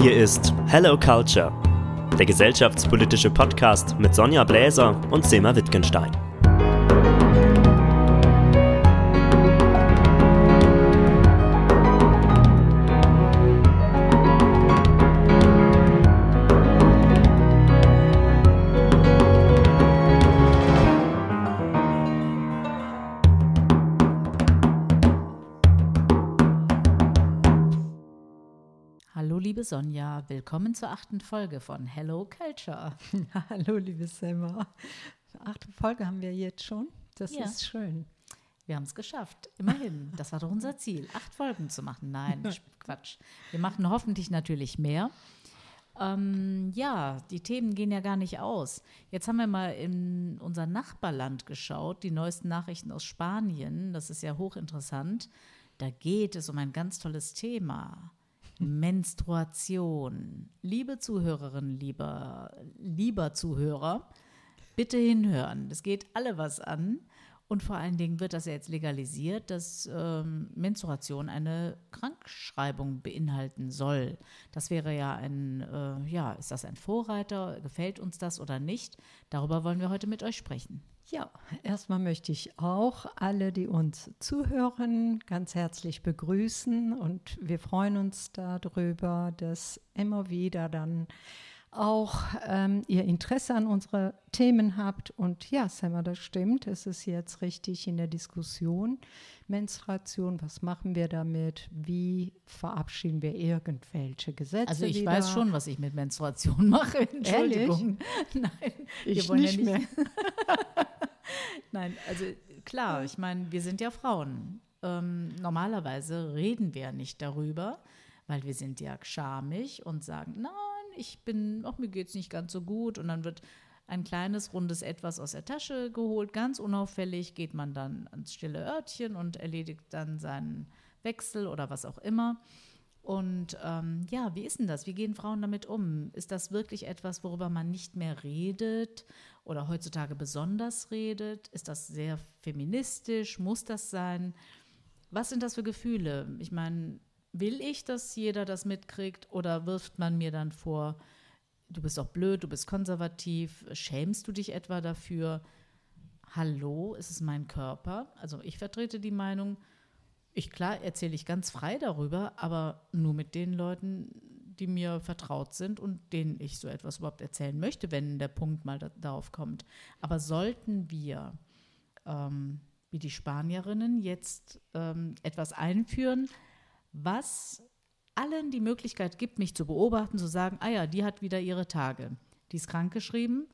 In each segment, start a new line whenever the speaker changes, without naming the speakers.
Hier ist Hello Culture, der gesellschaftspolitische Podcast mit Sonja Bläser und Sema Wittgenstein.
Liebe Sonja, willkommen zur achten Folge von Hello Culture.
Hallo, liebe Selma. Achte Folge haben wir jetzt schon. Das ja. ist schön.
Wir haben es geschafft, immerhin. Das war doch unser Ziel, acht Folgen zu machen. Nein, Quatsch. Wir machen hoffentlich natürlich mehr. Ähm, ja, die Themen gehen ja gar nicht aus. Jetzt haben wir mal in unser Nachbarland geschaut, die neuesten Nachrichten aus Spanien. Das ist ja hochinteressant. Da geht es um ein ganz tolles Thema. Menstruation. Liebe Zuhörerinnen, lieber, lieber Zuhörer, bitte hinhören. Es geht alle was an. Und vor allen Dingen wird das ja jetzt legalisiert, dass ähm, Menstruation eine Krankschreibung beinhalten soll. Das wäre ja ein, äh, ja, ist das ein Vorreiter? Gefällt uns das oder nicht? Darüber wollen wir heute mit euch sprechen.
Ja, erstmal möchte ich auch alle, die uns zuhören, ganz herzlich begrüßen und wir freuen uns darüber, dass immer wieder dann auch ähm, ihr Interesse an unsere Themen habt. Und ja, Sammer, das stimmt. Es ist jetzt richtig in der Diskussion. Menstruation, was machen wir damit? Wie verabschieden wir irgendwelche Gesetze?
Also ich wieder? weiß schon, was ich mit Menstruation mache. Entschuldigung.
Ehrlich? Nein, ich wir nicht, ja nicht mehr.
Nein, also klar, ich meine, wir sind ja Frauen. Ähm, normalerweise reden wir nicht darüber, weil wir sind ja schamig und sagen, nein, ich bin, auch mir geht es nicht ganz so gut. Und dann wird ein kleines, rundes Etwas aus der Tasche geholt, ganz unauffällig geht man dann ans stille Örtchen und erledigt dann seinen Wechsel oder was auch immer. Und ähm, ja, wie ist denn das? Wie gehen Frauen damit um? Ist das wirklich etwas, worüber man nicht mehr redet oder heutzutage besonders redet? Ist das sehr feministisch? Muss das sein? Was sind das für Gefühle? Ich meine, will ich, dass jeder das mitkriegt oder wirft man mir dann vor, du bist doch blöd, du bist konservativ, schämst du dich etwa dafür? Hallo, es ist mein Körper. Also ich vertrete die Meinung, ich klar erzähle ich ganz frei darüber, aber nur mit den Leuten, die mir vertraut sind und denen ich so etwas überhaupt erzählen möchte, wenn der Punkt mal da, darauf kommt. Aber sollten wir, ähm, wie die Spanierinnen, jetzt ähm, etwas einführen, was allen die Möglichkeit gibt, mich zu beobachten, zu sagen, ah ja, die hat wieder ihre Tage. Die ist krankgeschrieben,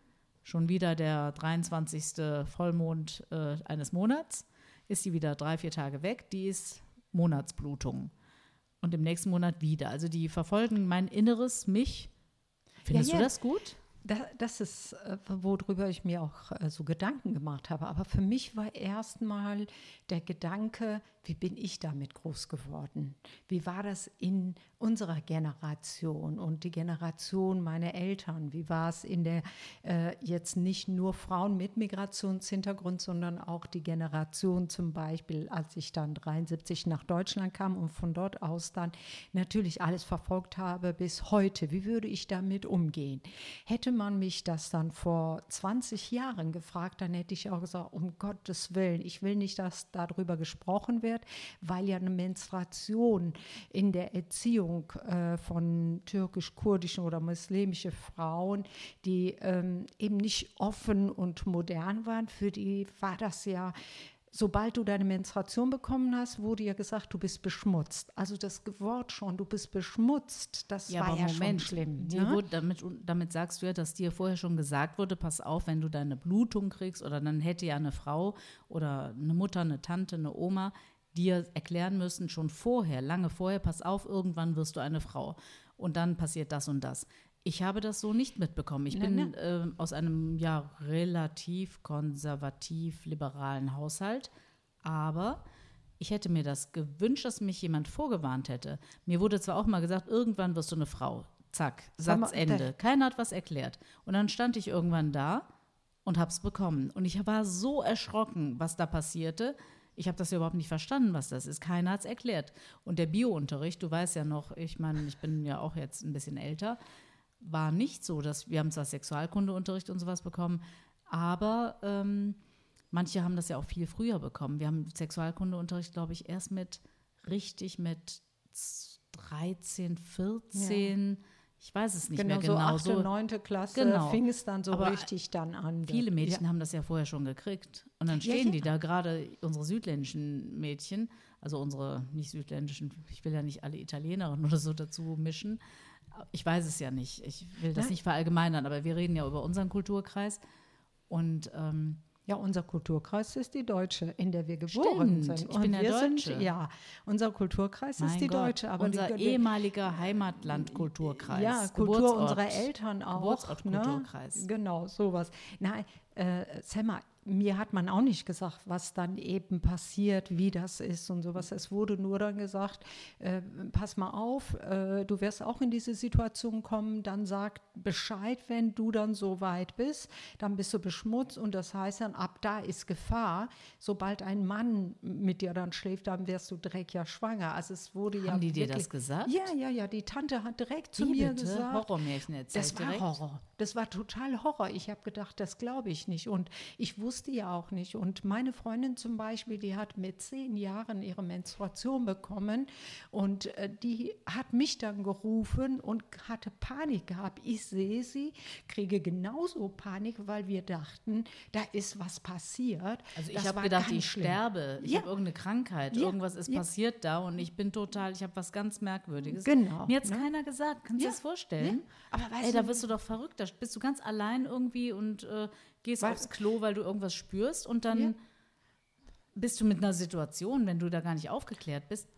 schon wieder der 23. Vollmond äh, eines Monats, ist sie wieder drei, vier Tage weg, die ist Monatsblutung. Und im nächsten Monat wieder. Also die verfolgen mein Inneres, mich. Findest ja, ja. du das gut?
Das ist, äh, worüber ich mir auch äh, so Gedanken gemacht habe. Aber für mich war erstmal der Gedanke, wie bin ich damit groß geworden? Wie war das in unserer Generation und die Generation meiner Eltern? Wie war es in der äh, jetzt nicht nur Frauen mit Migrationshintergrund, sondern auch die Generation zum Beispiel, als ich dann 73 nach Deutschland kam und von dort aus dann natürlich alles verfolgt habe bis heute. Wie würde ich damit umgehen? Hätte man mich das dann vor 20 Jahren gefragt, dann hätte ich auch gesagt, um Gottes Willen, ich will nicht, dass darüber gesprochen wird, weil ja eine Menstruation in der Erziehung äh, von türkisch-kurdischen oder muslimischen Frauen, die ähm, eben nicht offen und modern waren, für die war das ja sobald du deine Menstruation bekommen hast, wurde ja gesagt, du bist beschmutzt. Also das Wort schon, du bist beschmutzt, das ja, war ja Moment, schon schlimm.
Ne? Wurde, damit, damit sagst du ja, dass dir vorher schon gesagt wurde, pass auf, wenn du deine Blutung kriegst oder dann hätte ja eine Frau oder eine Mutter, eine Tante, eine Oma dir erklären müssen, schon vorher, lange vorher, pass auf, irgendwann wirst du eine Frau. Und dann passiert das und das. Ich habe das so nicht mitbekommen. Ich bin äh, aus einem ja relativ konservativ-liberalen Haushalt, aber ich hätte mir das gewünscht, dass mich jemand vorgewarnt hätte. Mir wurde zwar auch mal gesagt, irgendwann wirst du eine Frau. Zack, Satzende. Keiner hat was erklärt. Und dann stand ich irgendwann da und habe es bekommen. Und ich war so erschrocken, was da passierte. Ich habe das ja überhaupt nicht verstanden, was das ist. Keiner hat es erklärt. Und der Biounterricht, du weißt ja noch, ich meine, ich bin ja auch jetzt ein bisschen älter, war nicht so, dass wir haben zwar Sexualkundeunterricht und sowas bekommen, aber ähm, manche haben das ja auch viel früher bekommen. Wir haben Sexualkundeunterricht, glaube ich, erst mit richtig mit 13, 14. Ja. Ich weiß es nicht
genau,
mehr genau.
So 8., 9. Klasse genau. fing es dann so Aber richtig dann an.
Viele Mädchen ja. haben das ja vorher schon gekriegt. Und dann stehen ja, die da, gerade unsere südländischen Mädchen, also unsere nicht südländischen, ich will ja nicht alle Italienerinnen oder so dazu mischen. Ich weiß es ja nicht. Ich will das nicht verallgemeinern, aber wir reden ja über unseren Kulturkreis. Und ähm,
ja, unser Kulturkreis ist die Deutsche, in der wir geboren
Stimmt,
sind.
Ich bin ja Deutsche.
Sind, ja, unser Kulturkreis
mein
ist die
Gott,
Deutsche.
Aber unser die, ehemaliger Heimatland-Kulturkreis.
Ja, Kultur Geburtsort, unserer Eltern auch.
Geburtsort-Kulturkreis.
Ne? Genau, sowas. Nein, äh, Selma, mir hat man auch nicht gesagt, was dann eben passiert, wie das ist und sowas. Es wurde nur dann gesagt, äh, pass mal auf, äh, du wirst auch in diese Situation kommen, dann sag Bescheid, wenn du dann so weit bist, dann bist du beschmutzt und das heißt dann, ab da ist Gefahr. Sobald ein Mann mit dir dann schläft, dann wirst du direkt ja schwanger. Also es wurde
Haben
ja
die
wirklich,
dir das gesagt?
Ja, ja, ja, die Tante hat direkt zu
Wie
mir
bitte?
gesagt.
Horrormärchen erzählt
Das war
direkt?
Horror. Das war total Horror. Ich habe gedacht, das glaube ich nicht. Und ich wusste ja auch nicht. Und meine Freundin zum Beispiel, die hat mit zehn Jahren ihre Menstruation bekommen und äh, die hat mich dann gerufen und hatte Panik gehabt. Ich sehe sie, kriege genauso Panik, weil wir dachten, da ist was passiert.
Also ich habe gedacht, ich
schlimm.
sterbe. Ich
Ja.
habe irgendeine Krankheit.
Ja.
Irgendwas ist
Ja.
passiert da und ich bin total, ich habe was ganz Merkwürdiges.
Genau,
Mir hat es
ne?
keiner gesagt. Kannst du dir das vorstellen?
Aber weißt
Ey,
du-
da wirst du doch verrückt. Da bist du ganz allein irgendwie und äh, gehst
Weil-
aufs Klo, weil du irgendwas spürst und dann
Ja.
bist du mit einer Situation, wenn du da gar nicht aufgeklärt bist,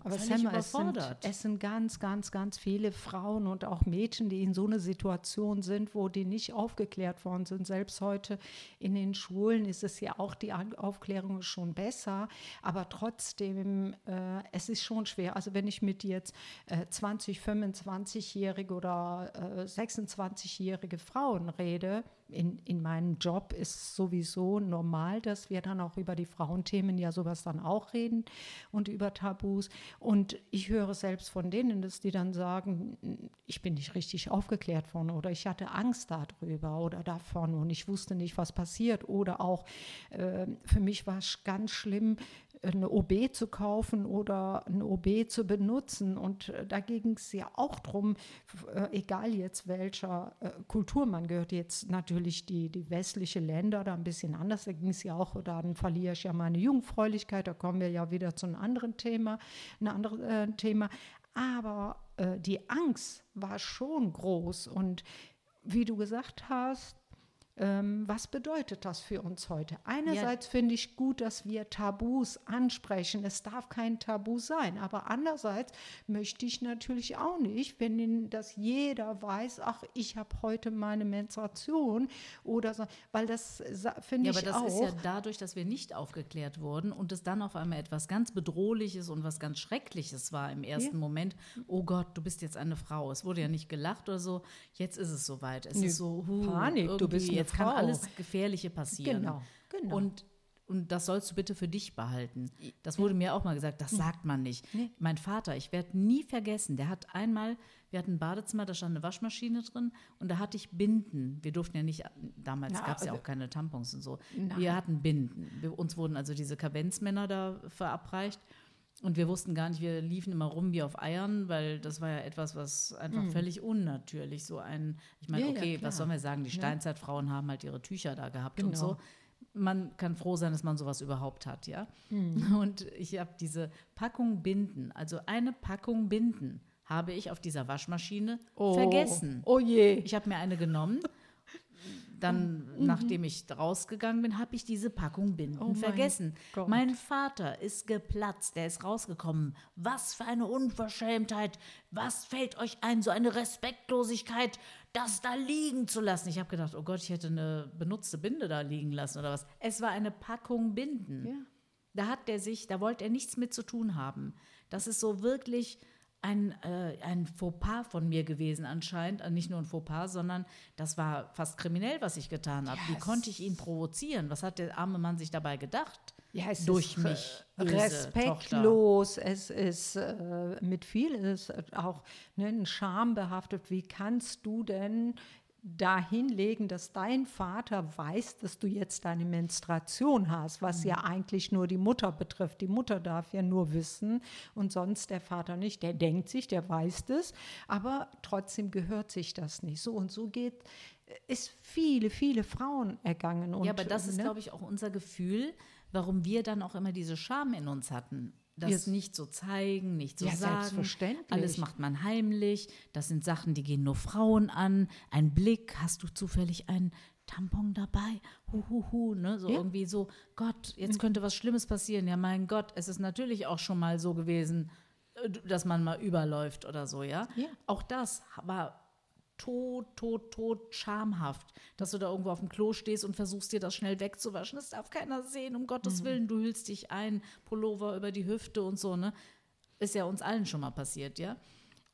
Aber
völlig
Selma, es sind,
überfordert.
es sind ganz, ganz, ganz viele Frauen und auch Mädchen, die in so einer Situation sind, wo die nicht aufgeklärt worden sind. Selbst heute in den Schulen ist es ja auch, die Aufklärung ist schon besser, aber trotzdem, äh, es ist schon schwer. Also wenn ich mit jetzt äh, 20, 25-jährige oder äh, 26-jährige Frauen rede, in, in meinem Job ist sowieso normal, dass wir dann auch über die Frauenthemen ja sowas dann auch reden und über Tabus. Und ich höre selbst von denen, dass die dann sagen, ich bin nicht richtig aufgeklärt worden oder ich hatte Angst darüber oder davon und ich wusste nicht, was passiert. Oder auch äh, für mich war es ganz schlimm, eine OB zu kaufen oder eine OB zu benutzen. Und äh, da ging es ja auch drum, f- äh, egal jetzt welcher äh, Kultur man gehört, jetzt natürlich die, die westliche Länder da ein bisschen anders, da ging es ja auch, dann verliere ich ja meine Jungfräulichkeit, da kommen wir ja wieder zu einem anderen Thema, ein anderes Thema. Aber die Angst war schon groß und wie du gesagt hast, ähm, was bedeutet das für uns heute? Einerseits finde ich gut, dass wir Tabus ansprechen. Es darf kein Tabu sein. Aber andererseits möchte ich natürlich auch nicht, wenn das jeder weiß, ach, ich habe heute meine Menstruation oder so, weil das finde
Ja,
ich
aber das
auch.
ist ja dadurch, dass wir nicht aufgeklärt wurden und es dann auf einmal etwas ganz Bedrohliches und was ganz Schreckliches war im ersten
Ja.
Moment. Oh Gott, du bist jetzt eine Frau. Es wurde ja nicht gelacht oder so. Jetzt ist es soweit. Es
Nö,
ist so, huh,
Panik, du bist eine
jetzt kann
Frau.
alles Gefährliche passieren.
Genau, genau.
Und und das sollst du bitte für dich behalten. Das wurde mir auch mal gesagt, das sagt man nicht. Mein Vater, ich werde nie vergessen, der hat einmal, wir hatten ein Badezimmer, da stand eine Waschmaschine drin und da hatte ich Binden. Wir durften ja nicht, damals gab es ja
also-
auch keine Tampons und so. Wir hatten Binden. Wir, uns wurden also diese Kavenzmänner da verabreicht. Und wir wussten gar nicht, wir liefen immer rum wie auf Eiern, weil das war ja etwas, was einfach völlig unnatürlich so ein, ich meine,
Ja, ja,
okay,
klar.
was sollen wir sagen, die Steinzeitfrauen haben halt ihre Tücher da gehabt und
Genau.
so. Man kann froh sein, dass man sowas überhaupt hat, ja.
Mhm.
Und ich habe diese Packung Binden, also eine Packung Binden, habe ich auf dieser Waschmaschine vergessen.
Oh je.
Ich habe mir eine genommen. Dann, nachdem ich rausgegangen bin, habe ich diese Packung Binden
Mhm. Oh mein
vergessen.
Gott.
Mein Vater ist geplatzt, der ist rausgekommen. Was für eine Unverschämtheit. Was fällt euch ein, so eine Respektlosigkeit, das da liegen zu lassen? Ich habe gedacht, oh Gott, ich hätte eine benutzte Binde da liegen lassen oder was. Es war eine Packung Binden.
Ja.
Da hat der sich, da wollte er nichts mit zu tun haben. Das ist so wirklich ein, äh, ein Fauxpas von mir gewesen anscheinend. Äh, Nicht nur ein Fauxpas, sondern das war fast kriminell, was ich getan habe. Wie
Yes.
konnte ich ihn provozieren? Was hat der arme Mann sich dabei gedacht?
ja, es
durch
ist,
mich.
äh, respektlos, es ist äh, mit viel ist auch ne, ein Scham behaftet. Wie kannst du denn dahin legen, dass dein Vater weiß, dass du jetzt deine Menstruation hast, was ja eigentlich nur die Mutter betrifft. Die Mutter darf ja nur wissen und sonst der Vater nicht. Der denkt sich, der weiß das, aber trotzdem gehört sich das nicht. So und so geht ist viele, viele Frauen ergangen. Und,
ja, aber das ist,
ne?
glaube ich, auch unser Gefühl, warum wir dann auch immer diese Scham in uns hatten. Das nicht so zeigen, nicht so
Ja,
sagen.
selbstverständlich.
Alles macht man heimlich. Das sind Sachen, die gehen nur Frauen an. Ein Blick, hast du zufällig einen Tampon dabei? Hu, hu, hu, ne? So
Ja.
irgendwie so, Gott, jetzt könnte was Schlimmes passieren. Ja, mein Gott, es ist natürlich auch schon mal so gewesen, äh, dass man mal überläuft oder so, ja?
Ja.
Auch das war tot, tot, tot schamhaft, dass du da irgendwo auf dem Klo stehst und versuchst dir das schnell wegzuwaschen. Das darf keiner sehen, um Gottes Willen. Du hüllst dich ein, Pullover über die Hüfte und so, ne? Ist ja uns allen schon mal passiert, ja?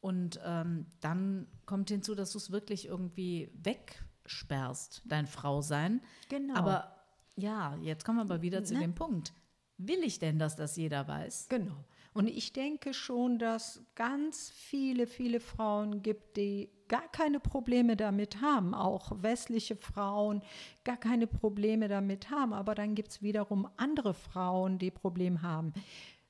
Und ähm, dann kommt hinzu, dass du es wirklich irgendwie wegsperrst, dein Frausein.
Genau.
Aber ja, jetzt kommen wir aber wieder zu
Ne?
dem Punkt. Will ich denn, dass das jeder weiß?
Genau. Und ich denke schon, dass ganz viele, viele Frauen gibt, die gar keine Probleme damit haben, auch westliche Frauen gar keine Probleme damit haben. Aber dann gibt es wiederum andere Frauen, die Probleme haben.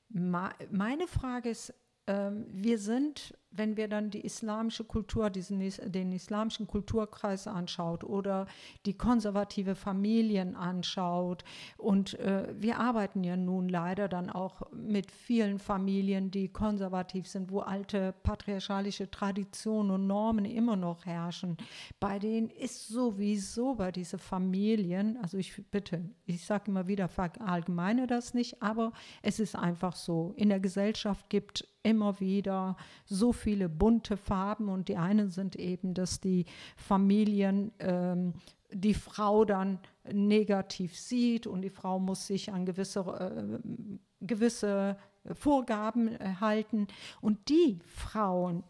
Meine Frage ist, ähm, wir sind, wenn wir dann die islamische Kultur, diesen, den islamischen Kulturkreis anschaut oder die konservative Familien anschaut und äh, wir arbeiten ja nun leider dann auch mit vielen Familien, die konservativ sind, wo alte patriarchalische Traditionen und Normen immer noch herrschen. Bei denen ist sowieso bei diesen Familien, also ich bitte, ich sage immer wieder, verallgemeine das nicht, aber es ist einfach so. In der Gesellschaft gibt immer wieder so viele bunte Farben und die einen sind eben, dass die Familien ähm, die Frau dann negativ sieht und die Frau muss sich an gewisse, äh, gewisse Vorgaben äh, halten. Und die Frauen,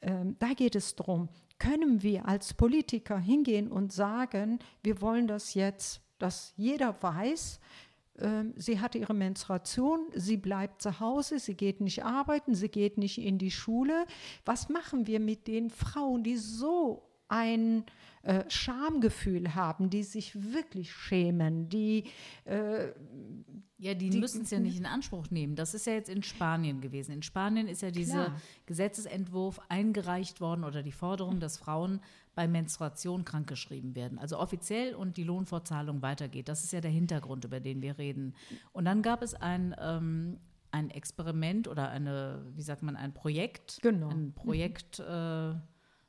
ähm, da geht es darum, können wir als Politiker hingehen und sagen, wir wollen das jetzt, dass jeder weiß, sie hat ihre Menstruation, sie bleibt zu Hause, sie geht nicht arbeiten, sie geht nicht in die Schule. Was machen wir mit den Frauen, die so ein äh, Schamgefühl haben, die sich wirklich schämen, die äh,
Ja, die,
Die-
müssen es ja nicht in Anspruch nehmen. Das ist ja jetzt in Spanien gewesen. In Spanien ist ja dieser. Gesetzesentwurf eingereicht worden oder die Forderung, dass Frauen bei Menstruation krankgeschrieben werden. Also offiziell und die Lohnfortzahlung weitergeht. Das ist ja der Hintergrund, über den wir reden. Und dann gab es ein, ähm, ein Experiment oder eine, wie sagt man, ein Projekt.
Genau.
Ein Projekt äh,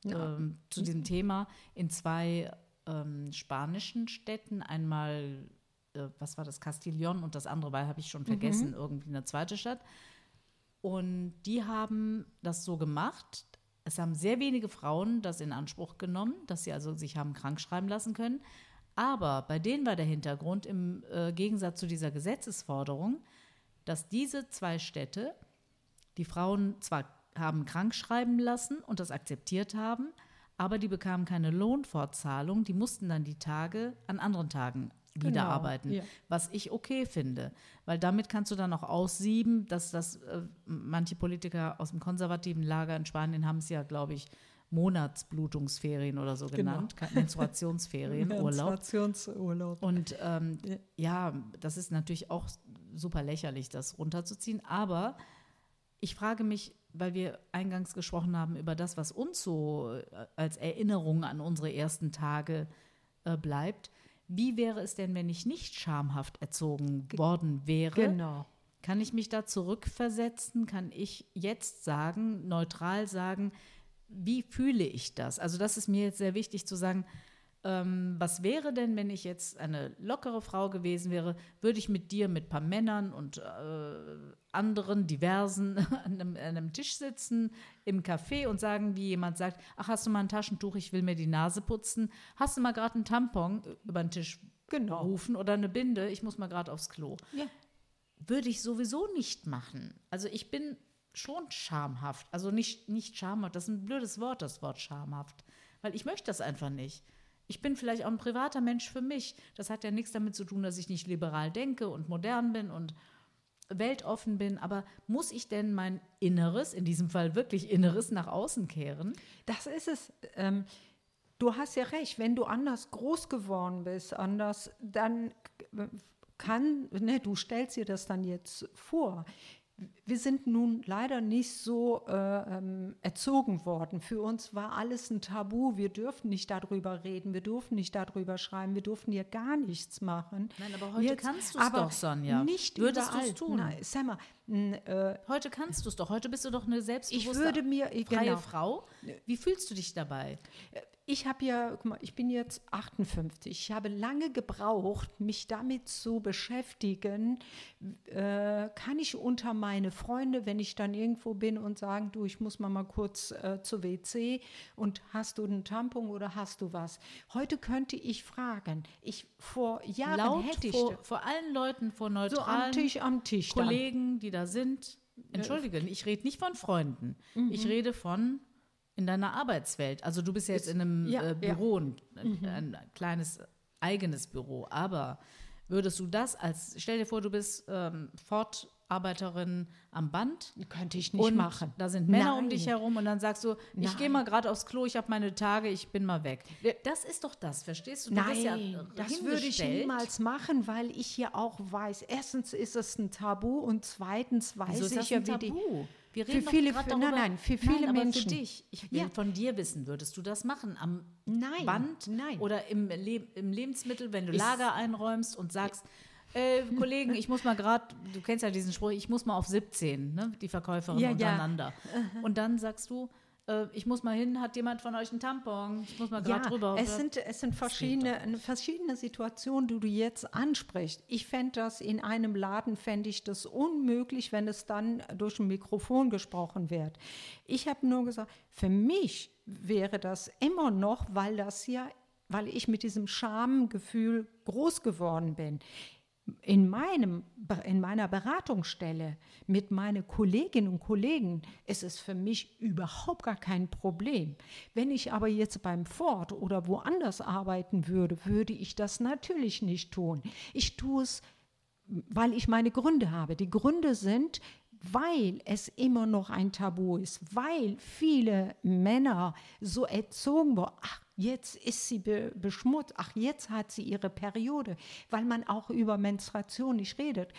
ähm, zu diesem Thema in zwei ähm, spanischen Städten. Einmal äh, was war das, Castillon und das andere war, habe ich schon vergessen, irgendwie eine zweite Stadt. Und die haben das so gemacht. Es haben sehr wenige Frauen das in Anspruch genommen, dass sie also sich haben krank schreiben lassen können. Aber bei denen war der Hintergrund im äh, Gegensatz zu dieser Gesetzesforderung, dass diese zwei Städte die Frauen zwar haben krank schreiben lassen und das akzeptiert haben, aber die bekamen keine Lohnfortzahlung. Die mussten dann die Tage an anderen Tagen wieder
Genau,
arbeiten,
ja.
was ich okay finde, weil damit kannst du dann auch aussieben, dass das äh, manche Politiker aus dem konservativen Lager in Spanien haben es ja, glaube ich, Monatsblutungsferien oder so
Genau.
genannt, Menstruationsferien, Urlaub.
Menstruationsurlaub.
Und ähm, ja, das ist natürlich auch super lächerlich, das runterzuziehen. Aber ich frage mich, weil wir eingangs gesprochen haben über das, was uns so äh, als Erinnerung an unsere ersten Tage äh, bleibt. Wie wäre es denn, wenn ich nicht schamhaft erzogen worden wäre?
Genau.
Kann ich mich da zurückversetzen? Kann ich jetzt sagen, neutral sagen, wie fühle ich das? Also das ist mir jetzt sehr wichtig zu sagen, ähm, was wäre denn, wenn ich jetzt eine lockere Frau gewesen wäre, würde ich mit dir, mit ein paar Männern und äh, anderen diversen an einem, an einem Tisch sitzen im Café und sagen, wie jemand sagt, ach, hast du mal ein Taschentuch, ich will mir die Nase putzen, hast du mal gerade einen Tampon über den Tisch
Genau.
rufen oder eine Binde, ich muss mal gerade aufs Klo
Ja.
würde ich sowieso nicht machen. Also ich bin schon schamhaft. Also nicht, nicht schamhaft, das ist ein blödes Wort, das Wort schamhaft. Weil ich möchte das einfach nicht. Ich bin vielleicht auch ein privater Mensch für mich. Das hat ja nichts damit zu tun, dass ich nicht liberal denke und modern bin und weltoffen bin, aber muss ich denn mein Inneres, in diesem Fall wirklich Inneres, nach außen kehren?
Das ist es. Ähm, du hast ja recht, wenn du anders groß geworden bist, anders, dann kann, ne, du stellst dir das dann jetzt vor wir sind nun leider nicht so äh, ähm, erzogen worden. Für uns war alles ein Tabu. Wir dürfen nicht darüber reden, wir durften nicht darüber schreiben, wir durften hier gar nichts machen.
Nein, aber heute Jetzt, kannst du es doch, Sonja.
Nicht Würdest du es tun? Nein, sag mal,
äh, heute kannst du es doch. Heute bist du doch eine selbstbewusste,
ich würde mir, freie
genau. Frau. Wie fühlst du dich dabei?
Äh, ich habe ja, guck mal, ich bin jetzt 58. Ich habe lange gebraucht, mich damit zu beschäftigen. Äh, kann ich unter meine Freunde, wenn ich dann irgendwo bin und sagen, du, ich muss mal mal kurz äh, zur WC und hast du einen Tampon oder hast du was? Heute könnte ich fragen. Ich vor Jahren
Laut
hätte ich
vor, vor allen Leuten, vor neutralen
so am Tisch, am Tisch
Kollegen, dann. die da sind. Entschuldige, ich rede nicht von Freunden. Mhm. Ich rede von in deiner Arbeitswelt. Also du bist ja jetzt in einem ja, äh, Büro, ja. ein, mhm. ein, kleines eigenes Büro, aber würdest du das als, stell dir vor, du bist ähm, Fortarbeiterin am Band.
Könnte ich nicht machen.
Da sind Männer Nein. um dich herum und dann sagst du, ich gehe mal gerade aufs Klo, ich habe meine Tage, ich bin mal weg. Das ist doch das, verstehst du? du
Nein, ja das würde ich niemals machen, weil ich ja auch weiß, erstens ist es ein Tabu und zweitens weiß ich ja,
wie die
wir reden für viele, darüber, nein, nein, für viele nein, Menschen.
Für dich. Ich will ja. von dir wissen, würdest du das machen am nein, Band
nein.
oder im, Le im Lebensmittel, wenn du Ist, Lager einräumst und sagst, äh, Kollegen, ich muss mal gerade, du kennst ja diesen Spruch, ich muss mal auf 17, ne, die Verkäuferin ja, untereinander. Ja. Und dann sagst du, ich muss mal hin, hat jemand von euch einen Tampon? Ich muss mal gerade ja, drüber.
Es sind, es sind verschiedene, verschiedene Situationen, die du jetzt ansprichst. Ich fände das in einem Laden, fände ich das unmöglich, wenn es dann durch ein Mikrofon gesprochen wird. Ich habe nur gesagt, für mich wäre das immer noch, weil das ja, weil ich mit diesem Schamgefühl groß geworden bin in, meinem, in meiner Beratungsstelle mit meinen Kolleginnen und Kollegen ist es für mich überhaupt gar kein Problem. Wenn ich aber jetzt beim Ford oder woanders arbeiten würde, würde ich das natürlich nicht tun. Ich tue es, weil ich meine Gründe habe. Die Gründe sind, weil es immer noch ein Tabu ist, weil viele Männer so erzogen wurden, ach, jetzt ist sie be beschmutzt, ach, jetzt hat sie ihre Periode, weil man auch über Menstruation nicht redet.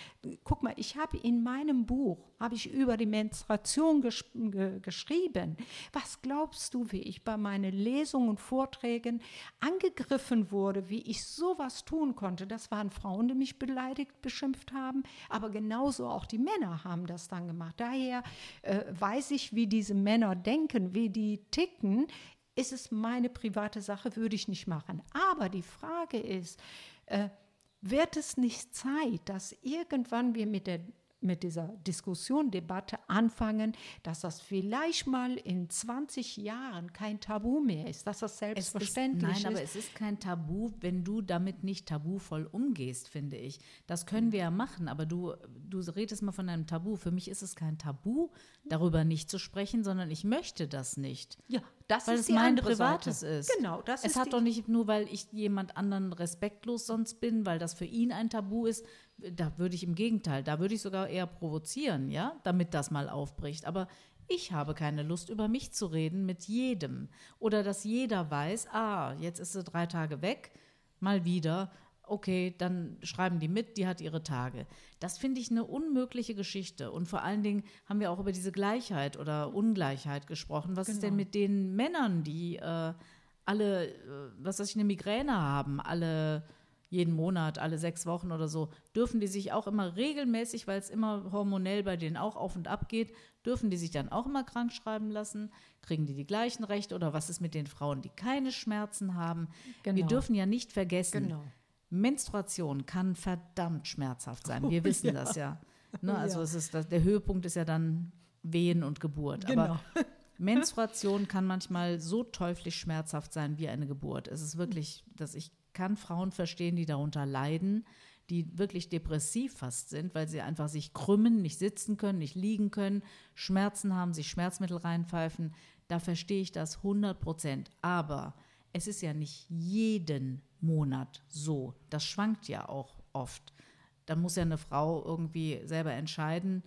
Guck mal, ich habe in meinem Buch, habe ich über die Menstruation gesch ge geschrieben. Was glaubst du, wie ich bei meinen Lesungen und Vorträgen angegriffen wurde, wie ich sowas tun konnte? Das waren Frauen, die mich beleidigt, beschimpft haben, aber genauso auch die Männer haben das dann gemacht. Daher äh, weiß ich, wie diese Männer denken, wie die ticken ist es meine private Sache, würde ich nicht machen. Aber die Frage ist, äh, wird es nicht Zeit, dass irgendwann wir mit der mit dieser Diskussion, Debatte anfangen, dass das vielleicht mal in 20 Jahren kein Tabu mehr ist, dass das selbstverständlich
ist.
Nein,
aber es ist kein Tabu, wenn du damit nicht tabuvoll umgehst, finde ich. Das können wir ja machen, aber du, du redest mal von einem Tabu. Für mich ist es kein Tabu, darüber nicht zu sprechen, sondern ich möchte das nicht.
Ja, das
weil
ist
es mein Privates
Seite.
ist.
Genau, das
es
ist
hat doch nicht nur, weil ich jemand anderen respektlos sonst bin, weil das für ihn ein Tabu ist. Da würde ich im Gegenteil, da würde ich sogar eher provozieren, ja, damit das mal aufbricht. Aber ich habe keine Lust, über mich zu reden mit jedem. Oder dass jeder weiß, ah, jetzt ist sie drei Tage weg, mal wieder okay, dann schreiben die mit, die hat ihre Tage. Das finde ich eine unmögliche Geschichte. Und vor allen Dingen haben wir auch über diese Gleichheit oder Ungleichheit gesprochen. Was genau. ist denn genau. mit den Männern, die äh, alle, äh, was weiß ich, eine Migräne haben, alle jeden Monat, alle sechs Wochen oder so, dürfen die sich auch immer regelmäßig, weil es immer hormonell bei denen auch auf und ab geht, dürfen die sich dann auch immer krank schreiben lassen? Kriegen die die gleichen Rechte oder was ist mit den Frauen, die keine Schmerzen haben? Genau. Wir dürfen ja nicht vergessen, genau. Menstruation kann verdammt schmerzhaft sein. Wir oh, wissen ja. das ja. Ne? Also ja. es ist das, der Höhepunkt ist ja dann Wehen und Geburt. Genau. Aber Menstruation kann manchmal so teuflisch schmerzhaft sein wie eine Geburt. Es ist wirklich, dass ich kann Frauen verstehen, die darunter leiden, die wirklich depressiv fast sind, weil sie einfach sich krümmen, nicht sitzen können, nicht liegen können, Schmerzen haben, sich Schmerzmittel reinpfeifen. Da verstehe ich das 100 Prozent. Aber es ist ja nicht jeden Monat so. Das schwankt ja auch oft. Da muss ja eine Frau irgendwie selber entscheiden,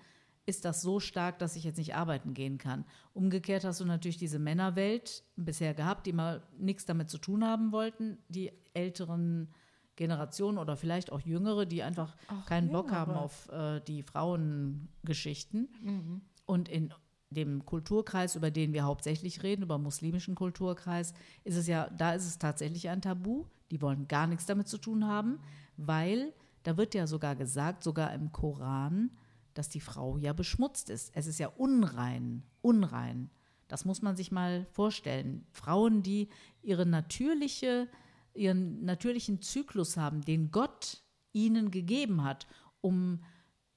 ist das so stark, dass ich jetzt nicht arbeiten gehen kann. Umgekehrt hast du natürlich diese Männerwelt bisher gehabt, die mal nichts damit zu tun haben wollten, die älteren Generationen oder vielleicht auch jüngere, die einfach
Auch
keinen Bock
jüngere.
haben auf äh, die Frauengeschichten. Und in dem Kulturkreis, über den wir hauptsächlich reden, über muslimischen Kulturkreis, ist es ja, da ist es tatsächlich ein Tabu. Die wollen gar nichts damit zu tun haben, weil da wird ja sogar gesagt, sogar im Koran, dass die Frau ja beschmutzt ist. Es ist ja unrein, unrein. Das muss man sich mal vorstellen. Frauen, die ihre natürliche, ihren natürlichen Zyklus haben, den Gott ihnen gegeben hat, um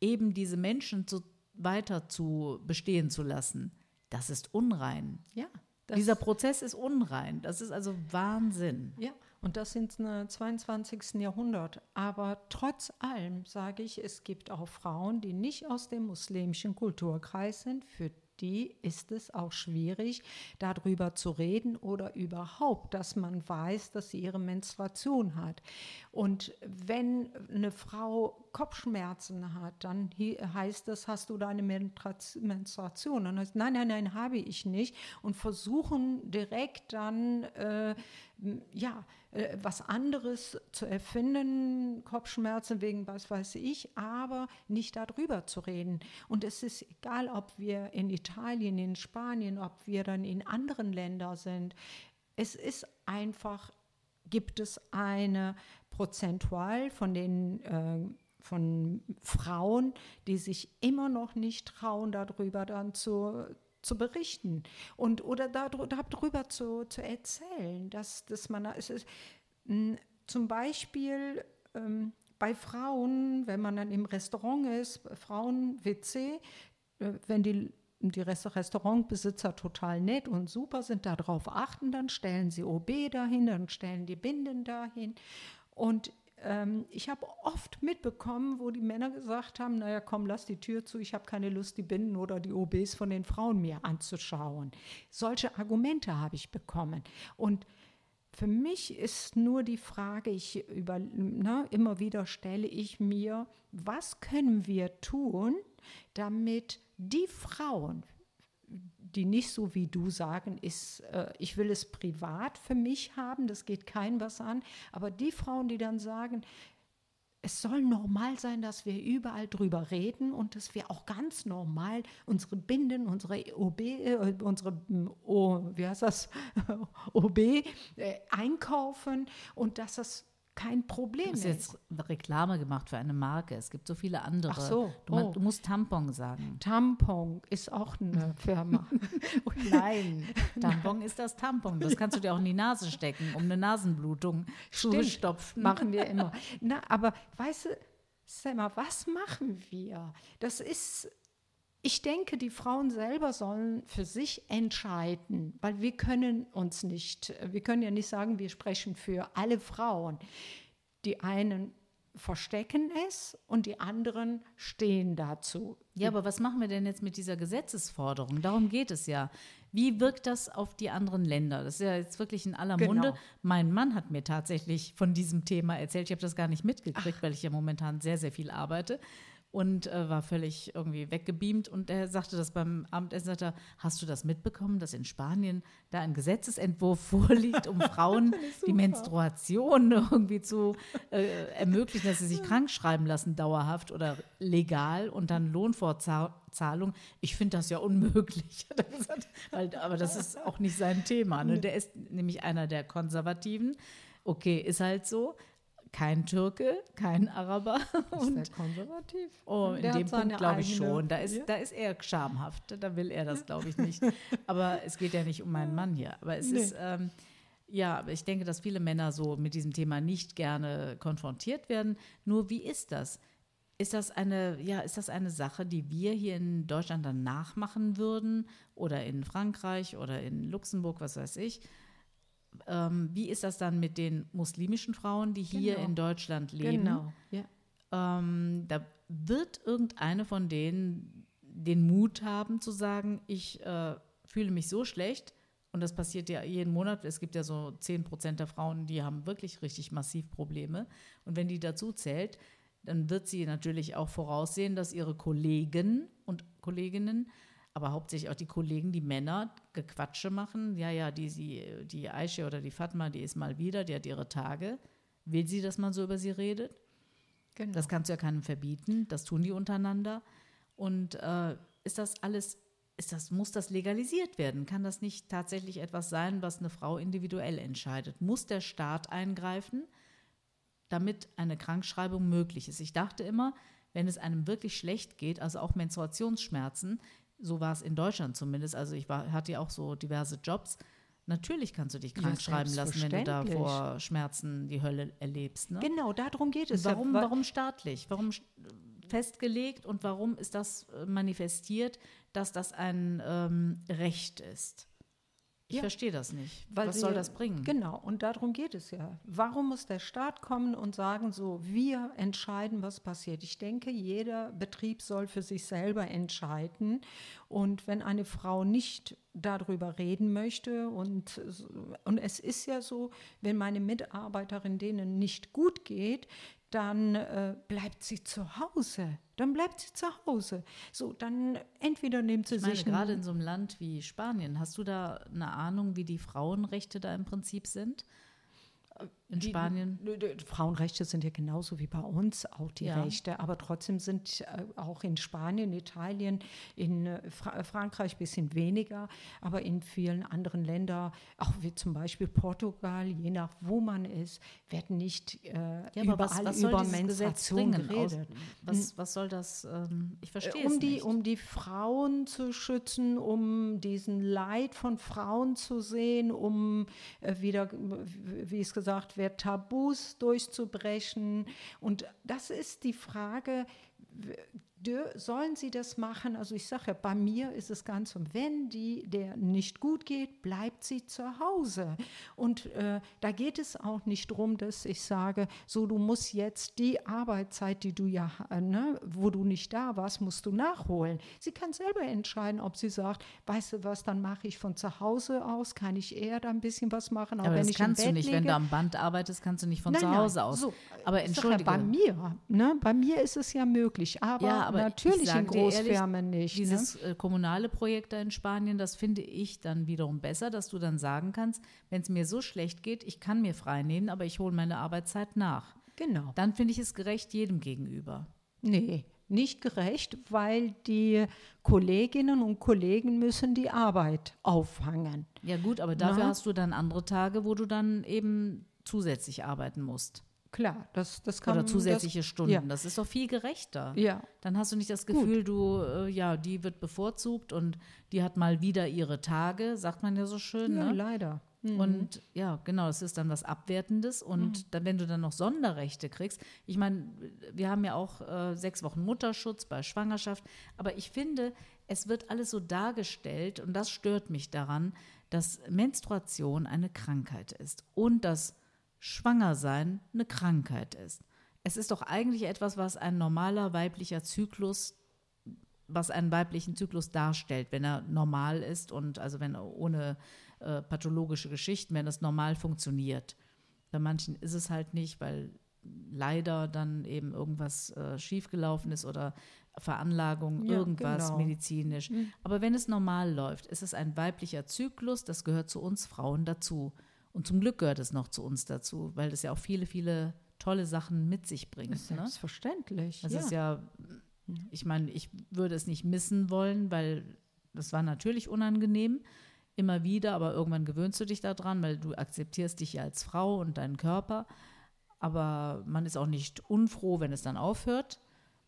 eben diese Menschen zu, weiter zu bestehen zu lassen, das ist unrein.
Ja,
Dieser Prozess ist unrein. Das ist also Wahnsinn.
ja, und das sind im 22. Jahrhundert. Aber trotz allem sage ich, es gibt auch Frauen, die nicht aus dem muslimischen Kulturkreis sind, für die ist es auch schwierig, darüber zu reden oder überhaupt, dass man weiß, dass sie ihre Menstruation hat. Und wenn eine Frau Kopfschmerzen hat, dann heißt das, hast du deine Menstruation? Dann heißt, nein, nein, nein, habe ich nicht. Und versuchen direkt dann, äh, ja, äh, was anderes zu erfinden, Kopfschmerzen wegen was weiß ich, aber nicht darüber zu reden. Und es ist egal, ob wir in Italien, in Spanien, ob wir dann in anderen Ländern sind. Es ist einfach, gibt es eine prozentual von den äh, von Frauen, die sich immer noch nicht trauen, darüber dann zu, zu berichten und oder darüber, zu, zu erzählen, dass, dass man es ist mh, zum Beispiel ähm, bei Frauen, wenn man dann im Restaurant ist, Frauen-WC, äh, wenn die die Rest- Restaurantbesitzer total nett und super sind, darauf achten, dann stellen sie OB dahin, dann stellen die Binden dahin. Und ähm, ich habe oft mitbekommen, wo die Männer gesagt haben, naja, komm, lass die Tür zu, ich habe keine Lust, die Binden oder die OBs von den Frauen mir anzuschauen. Solche Argumente habe ich bekommen. Und für mich ist nur die Frage, ich über, ne, immer wieder stelle ich mir, was können wir tun, damit die Frauen, die nicht so wie du sagen, ist, äh, ich will es privat für mich haben, das geht kein was an, aber die Frauen, die dann sagen, es soll normal sein, dass wir überall drüber reden und dass wir auch ganz normal unsere Binden, unsere OB, äh, unsere mm, o, wie heißt das, OB äh, einkaufen und dass das kein Problem
Du hast jetzt Reklame gemacht für eine Marke. Es gibt so viele andere.
Ach so,
Du,
oh.
du musst Tampon sagen.
Tampon ist auch eine Firma.
Nein, Tampon ist das Tampon. Das kannst du dir auch in die Nase stecken, um eine Nasenblutung zu
Stimmt,
stopfen.
machen wir immer. Na, aber weißt du, Selma, was machen wir? Das ist, ich denke, die Frauen selber sollen für sich entscheiden, weil wir können uns nicht, wir können ja nicht sagen, wir sprechen für alle Frauen. Die einen verstecken es und die anderen stehen dazu.
Ja, aber was machen wir denn jetzt mit dieser Gesetzesforderung? Darum geht es ja. Wie wirkt das auf die anderen Länder? Das ist ja jetzt wirklich in aller
Genau.
Munde. Mein Mann hat mir tatsächlich von diesem Thema erzählt. Ich habe das gar nicht mitgekriegt, weil ich ja momentan sehr, sehr viel arbeite und äh, war völlig irgendwie weggebeamt. Und er sagte das beim Abendessen, sagte er, hast du das mitbekommen, dass in Spanien da ein Gesetzesentwurf vorliegt, um Frauen die Menstruation irgendwie zu äh, ermöglichen, dass sie sich krank schreiben lassen, dauerhaft oder legal und dann Lohnfortzahlung. Ich finde das ja unmöglich, er aber das ist auch nicht sein Thema. Ne? Der ist nämlich einer der Konservativen. Okay, ist halt so. Kein Türke, kein Araber.
Ist der
Und
konservativ?
Oh, in dem Punkt glaube ich
eigene-
schon. Da ist,
Ja.
da ist er schamhaft. Da will er das, glaube ich, nicht. Aber es geht ja nicht um meinen Mann hier. Aber es
Nee.
ist, ähm, ja, aber ich denke, dass viele Männer so mit diesem Thema nicht gerne konfrontiert werden. Nur wie ist das? Ist das eine, ja, ist das eine Sache, die wir hier in Deutschland dann nachmachen würden? Oder in Frankreich oder in Luxemburg, was weiß ich? Ähm, wie ist das dann mit den muslimischen Frauen, die hier
Genau.
in Deutschland leben?
Genau. Ja.
ähm, da wird irgendeine von denen den Mut haben zu sagen, ich äh, fühle mich so schlecht Und das passiert ja jeden Monat. Es gibt ja so 10 Prozent der Frauen, die haben wirklich richtig massiv Probleme. Und wenn die dazu zählt, dann wird sie natürlich auch voraussehen, dass ihre Kollegen und Kolleginnen, aber hauptsächlich auch die Kollegen, die Männer, Gequatsche machen. Ja, ja, die, die, die Aische oder die Fatma, die ist mal wieder, die hat ihre Tage. Will sie, dass man so über sie redet?
Genau.
Das kannst du ja keinem verbieten. Das tun die untereinander. Und äh, ist das alles, ist das, muss das legalisiert werden? Kann das nicht tatsächlich etwas sein, was eine Frau individuell entscheidet? Muss der Staat eingreifen, damit eine Krankschreibung möglich ist? Ich dachte immer, wenn es einem wirklich schlecht geht, also auch Menstruationsschmerzen, so war es in Deutschland zumindest, also ich war, hatte ja auch so diverse Jobs, Natürlich kannst du dich
Ja,
krank schreiben lassen, wenn du da vor Schmerzen die Hölle erlebst. Ne?
Genau, darum geht es.
Warum,
ja, wa-
warum staatlich? Warum st- festgelegt und warum ist das äh, manifestiert, dass das ein ähm, Recht ist? Ich
Ja.
verstehe das nicht.
Weil
Was soll das bringen?
Genau, und darum geht es ja. Warum muss der Staat kommen und sagen, so, wir entscheiden, was passiert? Ich denke, jeder Betrieb soll für sich selber entscheiden. Und wenn eine Frau nicht darüber reden möchte, und, und es ist ja so, wenn meine Mitarbeiterin denen nicht gut geht, dann äh, bleibt sie zu Hause. Dann bleibt sie zu Hause. So, dann entweder nimmt sie
Ich meine,
sich
gerade in so einem Land wie Spanien, hast du da eine Ahnung, wie die Frauenrechte da im Prinzip sind? In
Die-
Spanien?
Frauenrechte sind ja genauso wie bei uns auch die
Ja.
Rechte, aber trotzdem sind äh, auch in Spanien, Italien, in äh, Fra Frankreich ein bisschen weniger, aber in vielen anderen Ländern, auch wie zum Beispiel Portugal, je nach wo man ist, werden nicht äh,
Ja, was,
überall
was soll
über Menstruation geredet.
was, was soll das? Ähm, ich verstehe
um
es
die,
nicht.
um die Frauen zu schützen, um diesen Leid von Frauen zu sehen, um äh, wieder, wie es gesagt wird, Tabus durchzubrechen. Und das ist die Frage, sollen sie das machen? Also ich sage ja, bei mir ist es ganz so, wenn die, der nicht gut geht, bleibt sie zu Hause. Und äh, da geht es auch nicht darum, dass ich sage, so du musst jetzt die Arbeitszeit, die du ja, äh, ne, wo du nicht da warst, musst du nachholen. Sie kann selber entscheiden, ob sie sagt, weißt du was, dann mache ich von zu Hause aus, kann ich eher da ein bisschen was machen,
aber
wenn
das kannst du nicht,
liege.
wenn du am Band arbeitest, kannst du nicht von
Nein,
zu
nein,
Hause aus.
So,
aber
sag ja,
entschuldige,
bei mir, ne, bei mir ist es ja möglich, aber,
Ja, aber ich
natürlich in
dir ehrlich,
Großfirmen nicht. ne?
Dieses äh, kommunale Projekt da in Spanien, das finde ich dann wiederum besser, dass du dann sagen kannst, wenn es mir so schlecht geht, ich kann mir frei nehmen, aber ich hole meine Arbeitszeit nach.
Genau.
Dann finde ich es gerecht jedem gegenüber.
Nee, nicht gerecht, weil die Kolleginnen und Kollegen müssen die Arbeit auffangen.
Ja gut, aber dafür
Na?
hast du dann andere Tage, wo du dann eben zusätzlich arbeiten musst.
Klar, das, das kann
Oder zusätzliche
das,
Stunden.
Ja.
Das ist doch viel gerechter.
Ja,
Dann hast du nicht das
Gut.
Gefühl, du, äh, ja, die wird bevorzugt und die hat mal wieder ihre Tage, sagt man ja so schön.
ja
ne?
leider. Mhm.
Und ja, genau, es ist dann was Abwertendes. Und dann, wenn du dann noch Sonderrechte kriegst, ich meine, wir haben ja auch äh, sechs Wochen Mutterschutz bei Schwangerschaft, aber ich finde, es wird alles so dargestellt und das stört mich daran, dass Menstruation eine Krankheit ist und dass Schwangersein eine Krankheit ist. Es ist doch eigentlich etwas, was ein normaler weiblicher Zyklus was einen weiblichen Zyklus darstellt, wenn er normal ist und also wenn er ohne äh, pathologische Geschichten, wenn es normal funktioniert. Bei manchen ist es halt nicht, weil leider dann eben irgendwas äh, schiefgelaufen ist oder Veranlagung,
Ja,
irgendwas
genau.
medizinisch. Aber wenn es normal läuft, ist es ein weiblicher Zyklus, das gehört zu uns Frauen dazu. Und zum Glück gehört es noch zu uns dazu, weil das ja auch viele, viele tolle Sachen mit sich bringt.
ist
Ne?
selbstverständlich.
Das
ja.
ist ja, ich meine, ich würde es nicht missen wollen, weil das war natürlich unangenehm, immer wieder, aber irgendwann gewöhnst du dich daran, weil du akzeptierst dich ja als Frau und deinen Körper. Aber man ist auch nicht unfroh, wenn es dann aufhört,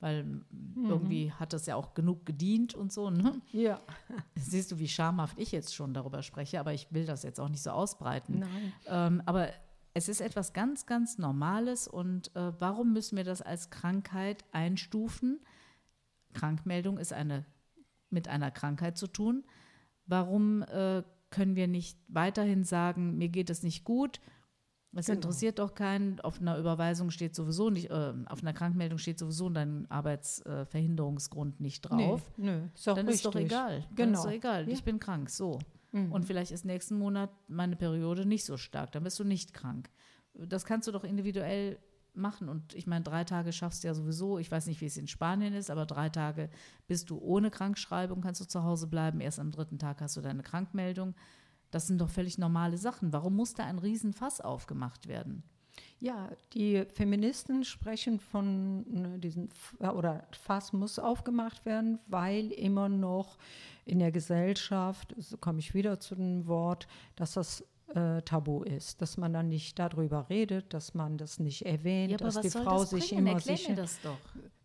weil irgendwie hat das ja auch genug gedient und so. Ne?
ja.
Siehst du, wie schamhaft ich jetzt schon darüber spreche, aber ich will das jetzt auch nicht so ausbreiten.
Nein.
Ähm, aber es ist etwas ganz, ganz Normales und äh, warum müssen wir das als Krankheit einstufen? Krankmeldung ist eine mit einer Krankheit zu tun. Warum äh, können wir nicht weiterhin sagen, mir geht es nicht gut? Es
Genau.
interessiert doch keinen. Auf einer Überweisung steht sowieso nicht, äh, auf einer Krankmeldung steht sowieso dein Arbeitsverhinderungsgrund nicht drauf.
Nee, nö, ist auch
Dann
richtig.
ist doch egal. Dann
Genau.
ist doch egal.
Ja.
Ich bin krank. So. Mhm. Und vielleicht ist nächsten Monat meine Periode nicht so stark, dann bist du nicht krank. Das kannst du doch individuell machen. Und ich meine, drei Tage schaffst du ja sowieso. Ich weiß nicht, wie es in Spanien ist, aber drei Tage bist du ohne Krankschreibung, kannst du zu Hause bleiben. Erst am dritten Tag hast du deine Krankmeldung. Das sind doch völlig normale Sachen. Warum muss da ein Riesenfass aufgemacht werden?
Ja, die Feministen sprechen von ne, diesem, oder Fass muss aufgemacht werden, weil immer noch in der Gesellschaft, so komme ich wieder zu dem Wort, dass das äh, tabu ist, dass man dann nicht darüber redet, dass man das nicht erwähnt, ja, dass die Frau sich immer
Erklär
sich
mir das doch.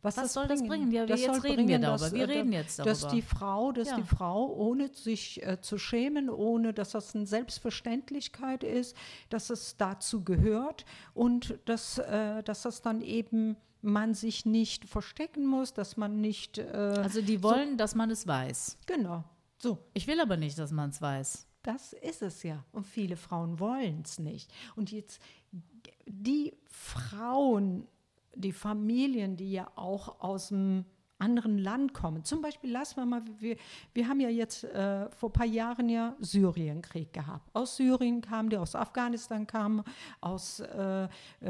Was,
was
soll
bringen? das bringen? Ja,
das
jetzt reden bringen, wir darüber. Dass, wir reden jetzt darüber.
Dass die Frau, dass ja. die Frau, ohne sich äh, zu schämen, ohne dass das eine Selbstverständlichkeit ist, dass es dazu gehört und dass, äh, dass das dann eben man sich nicht verstecken muss, dass man nicht. Äh,
also die wollen, so, dass man es weiß.
Genau.
So. Ich will aber nicht, dass man es weiß.
Das ist es ja. Und viele Frauen wollen es nicht. Und jetzt die Frauen, die Familien, die ja auch aus dem anderen Land kommen. Zum Beispiel, lassen wir mal, wir, wir haben ja jetzt äh, vor ein paar Jahren ja Syrienkrieg gehabt. Aus Syrien kamen die, aus Afghanistan kamen, aus äh,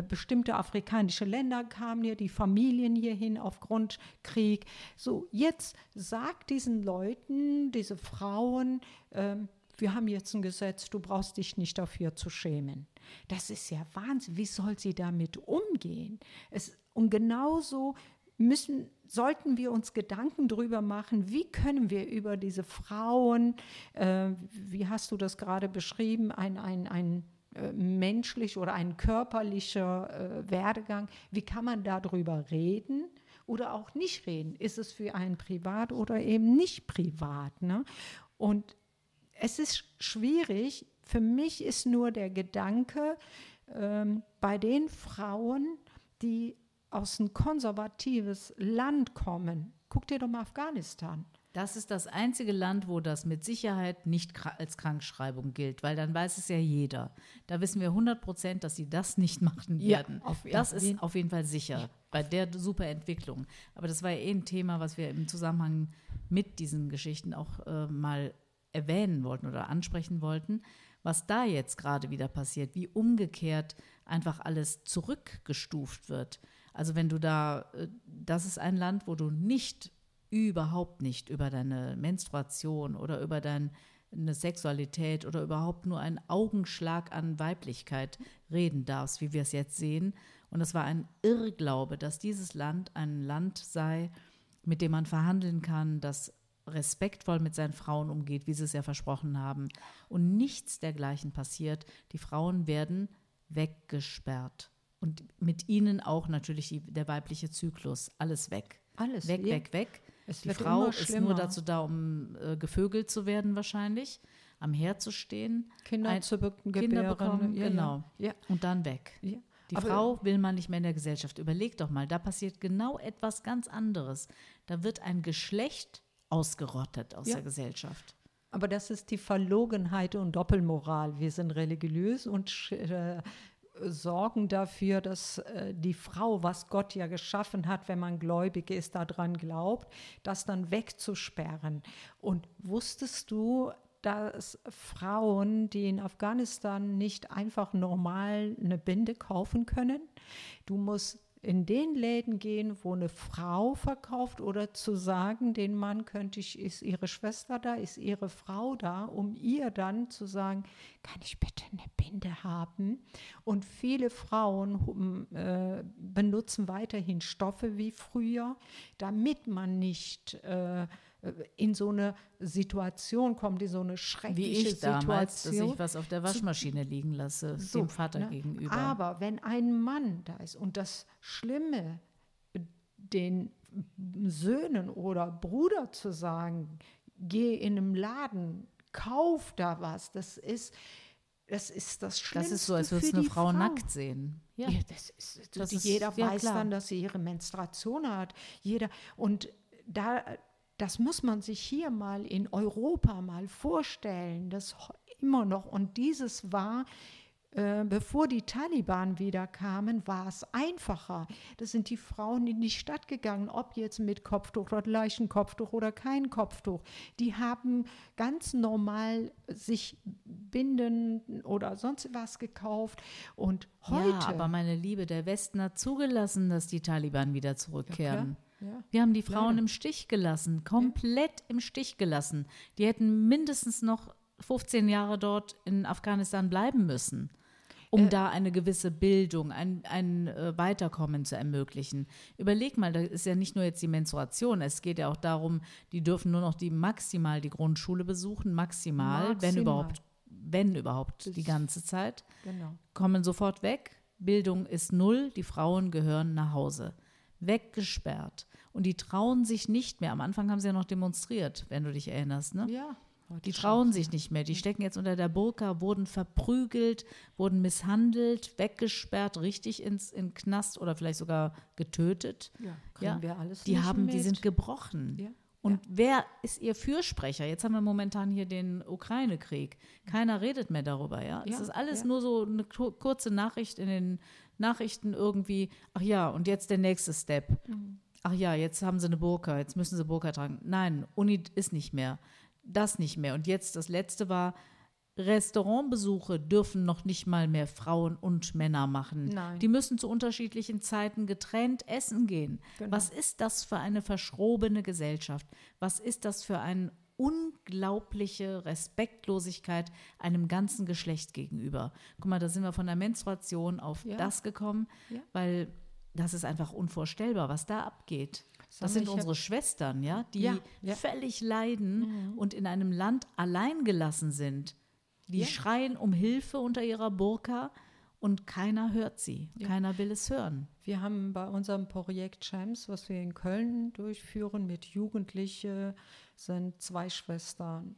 bestimmte afrikanische Länder kamen ja die Familien hierhin aufgrund Krieg. So, jetzt sagt diesen Leuten, diese Frauen, äh, wir haben jetzt ein Gesetz, du brauchst dich nicht dafür zu schämen. Das ist ja Wahnsinn. Wie soll sie damit umgehen? Es, und genauso müssen, sollten wir uns Gedanken darüber machen, wie können wir über diese Frauen, äh, wie hast du das gerade beschrieben, ein, ein, ein äh, menschlich oder ein körperlicher äh, Werdegang, wie kann man darüber reden? Oder auch nicht reden. Ist es für einen privat oder eben nicht privat? Ne? Und es ist schwierig. Für mich ist nur der Gedanke, ähm, bei den Frauen, die aus einem konservatives Land kommen, guck dir doch mal Afghanistan.
Das ist das einzige Land, wo das mit Sicherheit nicht als Krankschreibung gilt, weil dann weiß es ja jeder. Da wissen wir 100 Prozent, dass sie das nicht machen werden. Ja, auf, das ist auf jeden Fall sicher ja. bei der super Entwicklung. Aber das war ja eh ein Thema, was wir im Zusammenhang mit diesen Geschichten auch äh, mal erwähnen wollten oder ansprechen wollten, was da jetzt gerade wieder passiert, wie umgekehrt einfach alles zurückgestuft wird. Also wenn du da, äh, das ist ein Land, wo du nicht, überhaupt nicht über deine Menstruation oder über deine Sexualität oder überhaupt nur einen Augenschlag an Weiblichkeit reden darfst, wie wir es jetzt sehen. Und es war ein Irrglaube, dass dieses Land ein Land sei, mit dem man verhandeln kann, das respektvoll mit seinen Frauen umgeht, wie sie es ja versprochen haben. Und nichts dergleichen passiert. Die Frauen werden weggesperrt. Und mit ihnen auch natürlich die, der weibliche Zyklus. Alles weg.
Alles
weg,
ja.
weg, weg. Es die Frau ist nur dazu da, um äh, gevögelt zu werden, wahrscheinlich, am Herd zu stehen,
Kinder ein, zu
gebären, Kinder bekommen, ja, genau. Ja. Und dann weg. Die Aber Frau will man nicht mehr in der Gesellschaft. Überleg doch mal, da passiert genau etwas ganz anderes. Da wird ein Geschlecht ausgerottet aus ja. der Gesellschaft.
Aber das ist die Verlogenheit und Doppelmoral. Wir sind religiös und äh, sorgen dafür, dass äh, die Frau, was Gott ja geschaffen hat, wenn man gläubig ist, daran glaubt, das dann wegzusperren. Und wusstest du, dass Frauen, die in Afghanistan nicht einfach normal eine Binde kaufen können, du musst in den Läden gehen, wo eine Frau verkauft oder zu sagen, den Mann könnte ich, ist ihre Schwester da, ist ihre Frau da, um ihr dann zu sagen, kann ich bitte eine Binde haben? Und viele Frauen äh, benutzen weiterhin Stoffe wie früher, damit man nicht äh, in so eine Situation kommt, in so eine schreckliche Wie ich Situation. damals,
dass ich was auf der Waschmaschine liegen lasse, so, dem Vater ne? gegenüber.
Aber wenn ein Mann da ist und das Schlimme, den Söhnen oder Bruder zu sagen, geh in einem Laden, kauf da was, das ist das ist das Schlimmste.
Das ist so, als würdest du eine Frau, Frau, nackt sehen.
Ja, ja das ist, das ist jeder ja, weiß klar. dann, dass sie ihre Menstruation hat. Jeder und da das muss man sich hier mal in Europa mal vorstellen, das immer noch. Und dieses war äh, bevor die Taliban wieder kamen, war es einfacher. Das sind die Frauen in die Stadt gegangen, ob jetzt mit Kopftuch oder gleichen Kopftuch oder kein Kopftuch. Die haben ganz normal sich Binden oder sonst was gekauft. Und heute.
Ja, aber meine Liebe, der Westen hat zugelassen, dass die Taliban wieder zurückkehren.
Ja, ja.
Wir haben die Frauen
Leider.
im Stich gelassen, komplett im Stich gelassen. Die hätten mindestens noch 15 Jahre dort in Afghanistan bleiben müssen, um da eine gewisse Bildung, ein, ein äh, Weiterkommen zu ermöglichen. Überleg mal, da ist ja nicht nur jetzt die Menstruation, es geht ja auch darum, die dürfen nur noch die maximal die Grundschule besuchen, maximal, wenn
Maximal.
überhaupt, wenn überhaupt die
Das-
ganze Zeit
Genau.
kommen sofort weg. Bildung ist null, die Frauen gehören nach Hause. Weggesperrt. Und die trauen sich nicht mehr. Am Anfang haben sie ja noch demonstriert, wenn du dich erinnerst. Ne?
Ja. heute
Die trauen sich nicht mehr. Die stecken jetzt unter der Burka, wurden verprügelt, wurden misshandelt, weggesperrt, richtig ins in Knast oder vielleicht sogar getötet.
Ja, kriegen
Ja,
wir alles
Die haben, die
mit.
sind gebrochen.
Ja,
Und wer ist ihr Fürsprecher? Jetzt haben wir momentan hier den Ukraine-Krieg. Keiner redet mehr darüber, ja. Es
Ja,
ist alles
ja.
nur so eine ku- kurze Nachricht in den Nachrichten irgendwie. Ach ja, und jetzt der nächste Step.
Mhm.
Ach ja, jetzt haben sie eine Burka, jetzt müssen sie Burka tragen. Nein, Uni ist nicht mehr. Das nicht mehr. Und jetzt das letzte war, Restaurantbesuche dürfen noch nicht mal mehr Frauen und Männer machen.
Nein.
Die müssen zu unterschiedlichen Zeiten getrennt essen gehen.
Genau.
Was ist das für eine verschrobene Gesellschaft? Was ist das für eine unglaubliche Respektlosigkeit einem ganzen Geschlecht gegenüber? Guck mal, da sind wir von der Menstruation auf
Ja.
das gekommen,
Ja.
weil das ist einfach unvorstellbar, was da abgeht. Das sind unsere Schwestern, ja, die
Ja, ja.
völlig leiden und in einem Land allein gelassen sind. Die
Ja.
schreien um Hilfe unter ihrer Burka und keiner hört sie. Keiner will es hören.
Wir haben bei unserem Projekt Champs, was wir in Köln durchführen mit Jugendlichen, sind zwei Schwestern.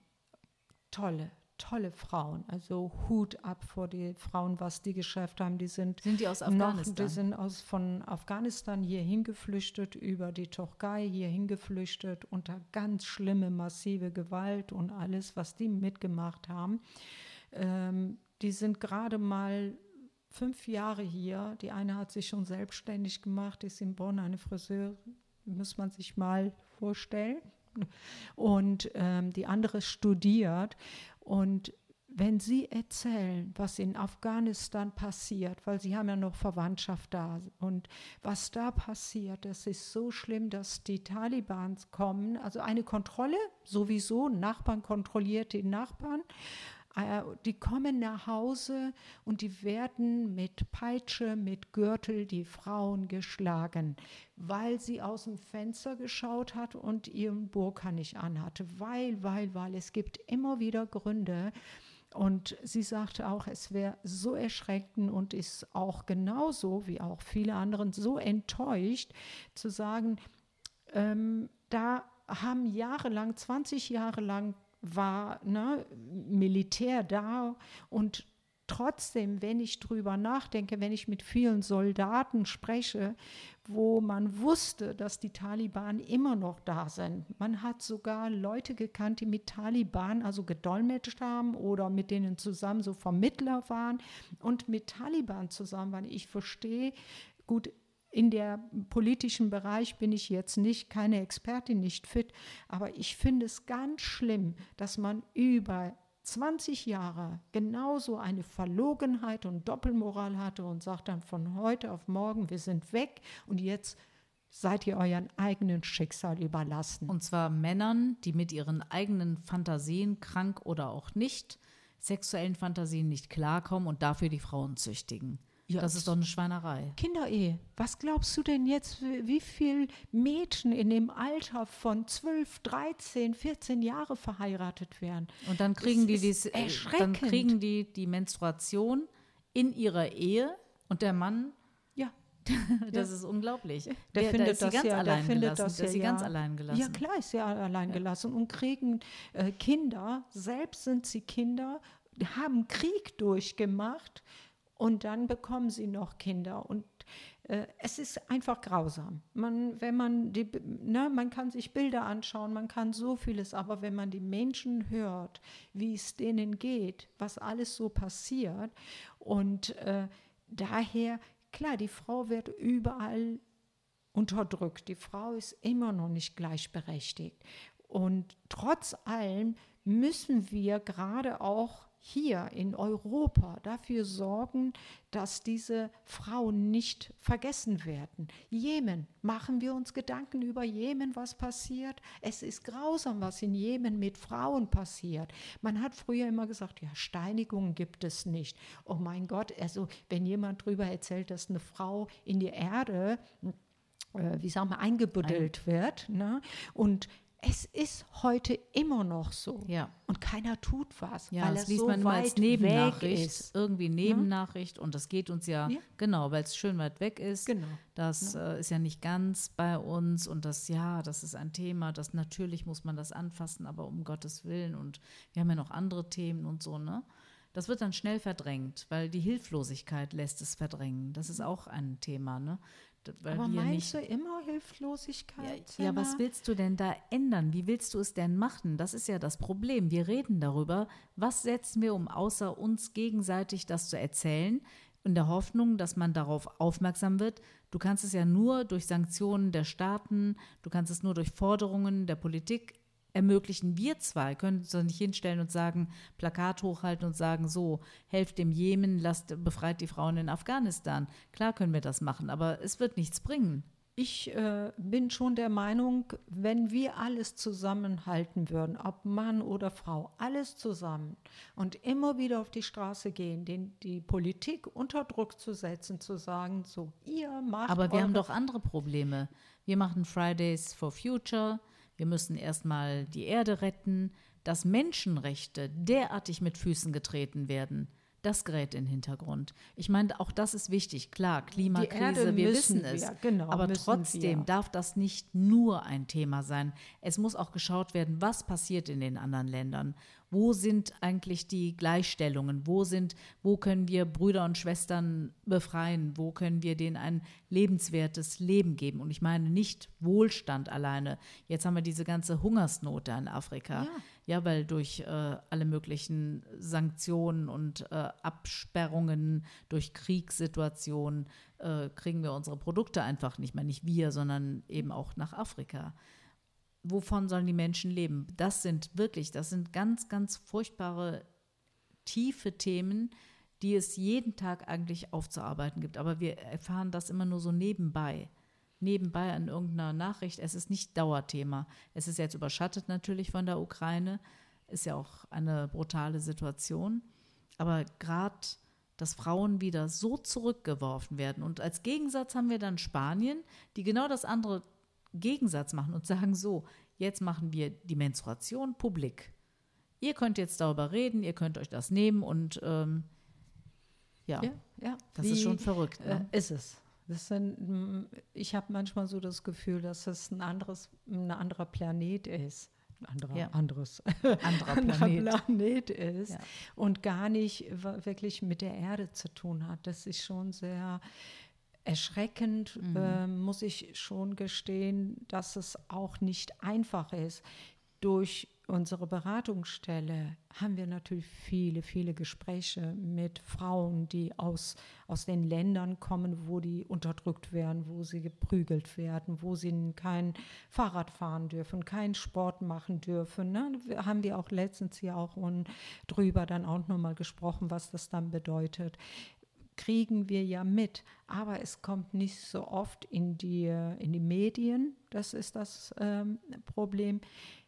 Tolle, tolle Frauen. Also Hut ab vor die Frauen, was die geschafft haben. Die sind
Sind die aus
noch,
Afghanistan?
die sind aus, von Afghanistan hier hingeflüchtet, über die Türkei hier hingeflüchtet, unter ganz schlimme, massive Gewalt und alles, was die mitgemacht haben. Ähm, die sind gerade mal fünf Jahre hier. Die eine hat sich schon selbstständig gemacht, ist in Bonn eine Friseur, muss man sich mal vorstellen. Und ähm, die andere studiert. Und wenn Sie erzählen, was in Afghanistan passiert, weil Sie haben ja noch Verwandtschaft da und was da passiert, das ist so schlimm, dass die Talibans kommen, also eine Kontrolle sowieso, Nachbarn kontrolliert die Nachbarn, die kommen nach Hause und die werden mit Peitsche, mit Gürtel die Frauen geschlagen, weil sie aus dem Fenster geschaut hat und ihren Burka nicht anhatte. Weil, weil, weil. Es gibt immer wieder Gründe. Und sie sagte auch, es wäre so erschreckend und ist auch genauso wie auch viele anderen so enttäuscht zu sagen, ähm, da haben jahrelang, 20 Jahre lang war ne, Militär da und trotzdem, wenn ich drüber nachdenke, wenn ich mit vielen Soldaten spreche, wo man wusste, dass die Taliban immer noch da sind. Man hat sogar Leute gekannt, die mit Taliban also gedolmetscht haben oder mit denen zusammen so Vermittler waren und mit Taliban zusammen waren. Ich verstehe, gut, in der politischen Bereich bin ich jetzt nicht keine Expertin, nicht fit, aber ich finde es ganz schlimm, dass man über 20 Jahre genauso eine Verlogenheit und Doppelmoral hatte und sagt dann von heute auf morgen, wir sind weg und jetzt seid ihr euren eigenen Schicksal überlassen.
Und zwar Männern, die mit ihren eigenen Fantasien, krank oder auch nicht, sexuellen Fantasien nicht klarkommen und dafür die Frauen züchtigen.
Ja,
das ist doch eine Schweinerei.
Kinderehe. Was glaubst du denn jetzt, wie wie viel Mädchen in dem Alter von 12, 13, 14 Jahre verheiratet werden?
Und dann kriegen die dies, äh, dann kriegen die die Menstruation in ihrer Ehe und der Mann,
Ja,
das ist unglaublich.
der
Der, da
findet
sie
das
ganz
ja, der findet das
da ist sie
ja,
ganz
ja.
allein gelassen.
Ja, klar ist sie allein gelassen und kriegen äh, Kinder, selbst sind sie Kinder, haben Krieg durchgemacht und dann bekommen sie noch Kinder. Und äh, es ist einfach grausam. Man, wenn man die, ne, man kann sich Bilder anschauen, man kann so vieles, aber wenn man die Menschen hört, wie es denen geht, was alles so passiert und äh, daher, klar, die Frau wird überall unterdrückt. Die Frau ist immer noch nicht gleichberechtigt. Und trotz allem müssen wir gerade auch hier in Europa dafür sorgen, dass diese Frauen nicht vergessen werden. Jemen, machen wir uns Gedanken über Jemen, was passiert? Es ist grausam, was in Jemen mit Frauen passiert. Man hat früher immer gesagt, ja, Steinigungen gibt es nicht. Oh mein Gott, also wenn jemand darüber erzählt, dass eine Frau in die Erde äh, wie sagen wir, eingebuddelt Ein wird. Ne? Und es ist heute immer noch so.
Ja.
Und keiner tut was.
Ja, weil das liest so man immer als Nebennachricht. Ist. Irgendwie ne? Nebennachricht. Und das geht uns ja, ja. genau, weil es schön weit weg ist.
Genau.
Das ja. Äh, ist ja nicht ganz bei uns. Und das, ja, das ist ein Thema, das natürlich muss man das anfassen, aber um Gottes Willen. Und wir haben ja noch andere Themen und so, ne? Das wird dann schnell verdrängt, weil die Hilflosigkeit lässt es verdrängen. Das ist auch ein Thema, ne?
Aber meinst du immer Hilflosigkeit?
Ja, ja, was willst du denn da ändern? Wie willst du es denn machen? Das ist ja das Problem. Wir reden darüber, was setzen wir, um außer uns gegenseitig das zu erzählen, in der Hoffnung, dass man darauf aufmerksam wird. Du kannst es ja nur durch Sanktionen der Staaten, du kannst es nur durch Forderungen der Politik ermöglichen wir zwei, können uns nicht hinstellen und sagen, Plakat hochhalten und sagen, so, helft dem Jemen, lasst, befreit die Frauen in Afghanistan. Klar können wir das machen, aber es wird nichts bringen.
Ich äh, bin schon der Meinung, wenn wir alles zusammenhalten würden, ob Mann oder Frau, alles zusammen und immer wieder auf die Straße gehen, den, die Politik unter Druck zu setzen, zu sagen, so, ihr macht.
Aber wir haben doch andere Probleme. Wir machen Fridays for Future, wir müssen erstmal die Erde retten, dass Menschenrechte derartig mit Füßen getreten werden. Das gerät in den Hintergrund. Ich meine, auch das ist wichtig. Klar, Klimakrise, wir wissen wir, es.
Genau,
aber trotzdem wir. darf das nicht nur ein Thema sein. Es muss auch geschaut werden, was passiert in den anderen Ländern. Wo sind eigentlich die Gleichstellungen? Wo sind, wo können wir Brüder und Schwestern befreien? Wo können wir denen ein lebenswertes Leben geben? Und ich meine nicht Wohlstand alleine. Jetzt haben wir diese ganze Hungersnot da in Afrika. Ja. Ja, weil durch äh, alle möglichen Sanktionen und äh, Absperrungen, durch Kriegssituationen äh, kriegen wir unsere Produkte einfach nicht mehr. Nicht wir, sondern eben auch nach Afrika. Wovon sollen die Menschen leben? Das sind wirklich, das sind ganz, ganz furchtbare, tiefe Themen, die es jeden Tag eigentlich aufzuarbeiten gibt. Aber wir erfahren das immer nur so nebenbei nebenbei an irgendeiner Nachricht. Es ist nicht Dauerthema. Es ist jetzt überschattet natürlich von der Ukraine. Ist ja auch eine brutale Situation. Aber gerade, dass Frauen wieder so zurückgeworfen werden. Und als Gegensatz haben wir dann Spanien, die genau das andere Gegensatz machen und sagen so, jetzt machen wir die Menstruation publik. Ihr könnt jetzt darüber reden, ihr könnt euch das nehmen und ähm, ja, ja, ja, das Wie, ist schon verrückt. Ne?
Äh, ist es. Das sind, ich habe manchmal so das Gefühl, dass es ein anderes, ein anderer Planet ist. Anderer, ja. anderes,
anderer Planet.
Planet ist ja. und gar nicht wirklich mit der Erde zu tun hat. Das ist schon sehr erschreckend, mhm. äh, muss ich schon gestehen, dass es auch nicht einfach ist. Durch unsere Beratungsstelle haben wir natürlich viele, viele Gespräche mit Frauen, die aus, aus den Ländern kommen, wo die unterdrückt werden, wo sie geprügelt werden, wo sie kein Fahrrad fahren dürfen, keinen Sport machen dürfen. Ne? Haben wir auch letztens hier auch drüber dann auch nochmal gesprochen, was das dann bedeutet kriegen wir ja mit, aber es kommt nicht so oft in die, in die Medien, das ist das ähm, Problem.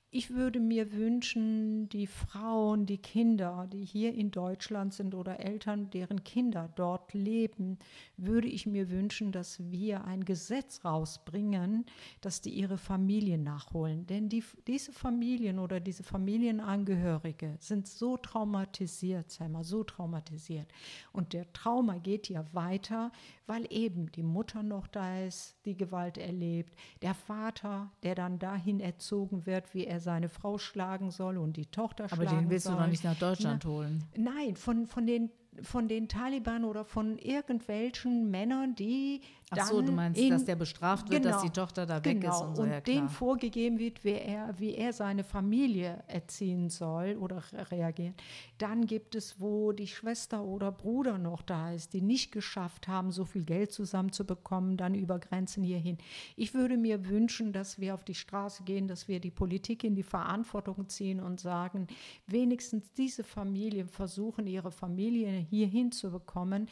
Ich würde mir wünschen, die Frauen, die Kinder, die hier in Deutschland sind oder Eltern, deren Kinder dort leben, würde ich mir wünschen, dass wir ein Gesetz rausbringen, dass die ihre Familien nachholen. Denn die, diese Familien oder diese Familienangehörige sind so traumatisiert, Selma, so traumatisiert. Und der Trauma geht ja weiter, weil eben die Mutter noch da ist, die Gewalt erlebt, der Vater, der dann dahin erzogen wird, wie er seine Frau schlagen soll und die Tochter
Aber
schlagen
soll. Aber den willst
soll.
du noch nicht nach Deutschland Na, holen.
Nein, von, von den von den Taliban oder von irgendwelchen Männern, die
Ach so, du meinst, in, dass der bestraft wird, genau, dass die Tochter da weg
genau,
ist und so.
Und
ja,
dem vorgegeben wird, wie er, wie er seine Familie erziehen soll oder reagieren. Dann gibt es, wo die Schwester oder Bruder noch da ist, die nicht geschafft haben, so viel Geld zusammenzubekommen, dann über Grenzen hierhin. Ich würde mir wünschen, dass wir auf die Straße gehen, dass wir die Politik in die Verantwortung ziehen und sagen, wenigstens diese Familien versuchen, ihre Familie hierhin zu bekommen,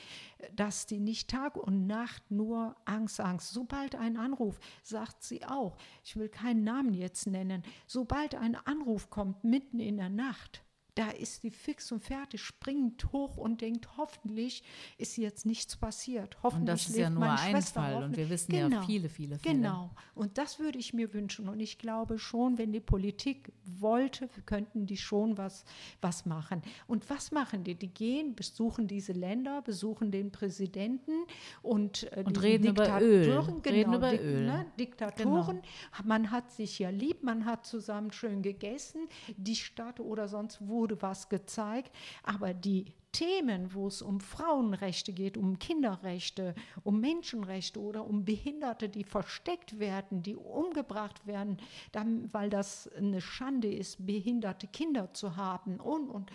dass die nicht Tag und Nacht nur Angst, Angst. Sobald ein Anruf, sagt sie auch, ich will keinen Namen jetzt nennen, sobald ein Anruf kommt mitten in der Nacht, da ist die fix und fertig, springt hoch und denkt, hoffentlich ist jetzt nichts passiert. Hoffentlich
und das ist ja nur ein
Schwester,
Fall und wir wissen
genau,
ja viele, viele Fälle.
Genau, und das würde ich mir wünschen und ich glaube schon, wenn die Politik wollte, könnten die schon was, was machen. Und was machen die? Die gehen, besuchen diese Länder, besuchen den Präsidenten und,
äh, und reden über Öl. Genau, reden über
Dik
Öl.
Ne, Diktatoren. Genau. Man hat sich ja lieb, man hat zusammen schön gegessen, die Stadt oder sonst wo wurde was gezeigt, aber die Themen, wo es um Frauenrechte geht, um Kinderrechte, um Menschenrechte oder um Behinderte, die versteckt werden, die umgebracht werden, dann, weil das eine Schande ist, behinderte Kinder zu haben und, und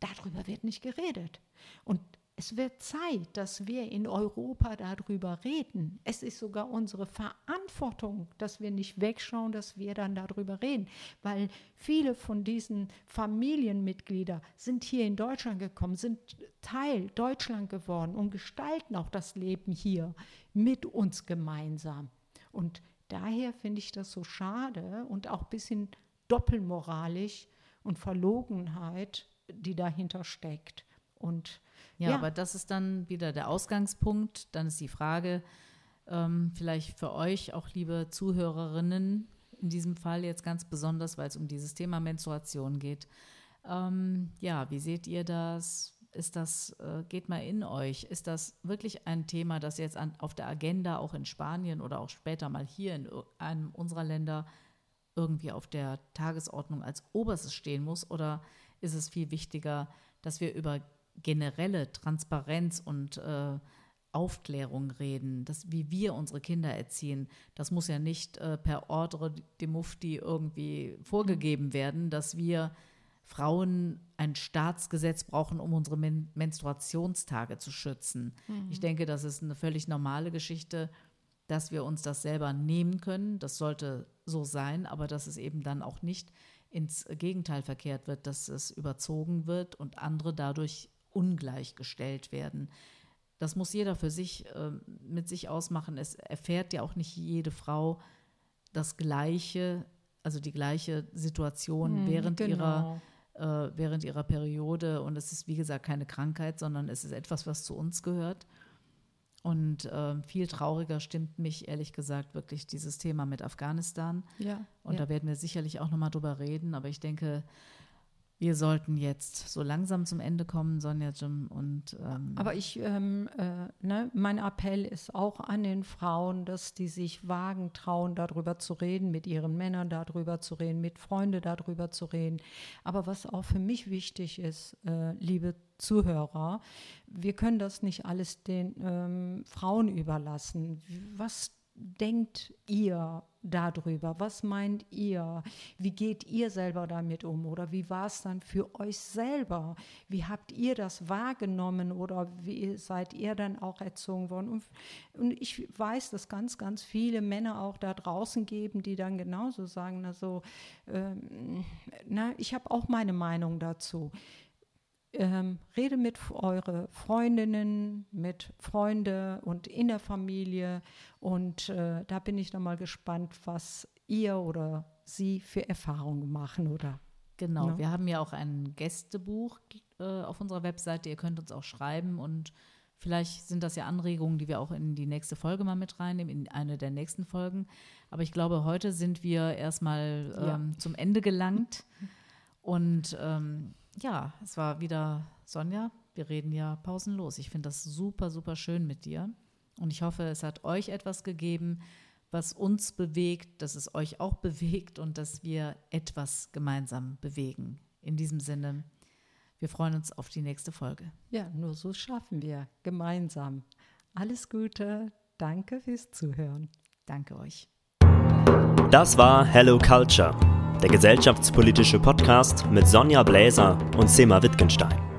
darüber wird nicht geredet. Und es wird Zeit, dass wir in Europa darüber reden. Es ist sogar unsere Verantwortung, dass wir nicht wegschauen, dass wir dann darüber reden, weil viele von diesen Familienmitgliedern sind hier in Deutschland gekommen, sind Teil Deutschland geworden und gestalten auch das Leben hier mit uns gemeinsam. Und daher finde ich das so schade und auch ein bisschen doppelmoralisch und Verlogenheit, die dahinter steckt. Und
ja, ja, aber das ist dann wieder der Ausgangspunkt. Dann ist die Frage, ähm, vielleicht für euch auch, liebe Zuhörerinnen, in diesem Fall jetzt ganz besonders, weil es um dieses Thema Menstruation geht. Ähm, ja, wie seht ihr das? Ist das, äh, geht mal in euch, ist das wirklich ein Thema, das jetzt an, auf der Agenda auch in Spanien oder auch später mal hier in einem unserer Länder irgendwie auf der Tagesordnung als oberstes stehen muss? Oder ist es viel wichtiger, dass wir über generelle Transparenz und äh, Aufklärung reden, das, wie wir unsere Kinder erziehen. Das muss ja nicht äh, per Ordre de Mufti irgendwie vorgegeben werden, dass wir Frauen ein Staatsgesetz brauchen, um unsere Men Menstruationstage zu schützen. Mhm. Ich denke, das ist eine völlig normale Geschichte, dass wir uns das selber nehmen können. Das sollte so sein, aber dass es eben dann auch nicht ins Gegenteil verkehrt wird, dass es überzogen wird und andere dadurch ungleichgestellt werden. Das muss jeder für sich äh, mit sich ausmachen. Es erfährt ja auch nicht jede Frau das Gleiche, also die gleiche Situation hm, während
genau.
ihrer äh, während ihrer Periode. Und es ist, wie gesagt, keine Krankheit, sondern es ist etwas, was zu uns gehört. Und äh, viel trauriger stimmt mich, ehrlich gesagt, wirklich dieses Thema mit Afghanistan.
Ja,
und
ja.
da werden wir sicherlich auch nochmal drüber reden. Aber ich denke, wir sollten jetzt so langsam zum Ende kommen, Sonja Jim. Und, ähm
Aber ich, ähm, äh, ne, mein Appell ist auch an den Frauen, dass die sich wagen, trauen, darüber zu reden, mit ihren Männern darüber zu reden, mit Freunden darüber zu reden. Aber was auch für mich wichtig ist, äh, liebe Zuhörer, wir können das nicht alles den ähm, Frauen überlassen. Was denkt ihr darüber? Was meint ihr? Wie geht ihr selber damit um? Oder wie war es dann für euch selber? Wie habt ihr das wahrgenommen oder wie seid ihr dann auch erzogen worden? Und, und ich weiß, dass ganz, ganz viele Männer auch da draußen geben, die dann genauso sagen, also, ähm, na, ich habe auch meine Meinung dazu ähm, rede mit eure Freundinnen, mit Freunden und in der Familie. Und äh, da bin ich dann mal gespannt, was ihr oder sie für Erfahrungen machen oder.
Genau, ne? wir haben ja auch ein Gästebuch äh, auf unserer Webseite. Ihr könnt uns auch schreiben und vielleicht sind das ja Anregungen, die wir auch in die nächste Folge mal mit reinnehmen, in eine der nächsten Folgen. Aber ich glaube, heute sind wir erstmal ähm, ja. zum Ende gelangt. Und ähm, ja, es war wieder Sonja. Wir reden ja pausenlos. Ich finde das super, super schön mit dir. Und ich hoffe, es hat euch etwas gegeben, was uns bewegt, dass es euch auch bewegt und dass wir etwas gemeinsam bewegen. In diesem Sinne, Wir freuen uns auf die nächste Folge.
Ja, nur so schaffen wir gemeinsam. Alles Gute. Danke fürs Zuhören.
Danke euch.
Das war Hello Culture, der gesellschaftspolitische Podcast mit Sonja Bläser und Sema Wittgenstein.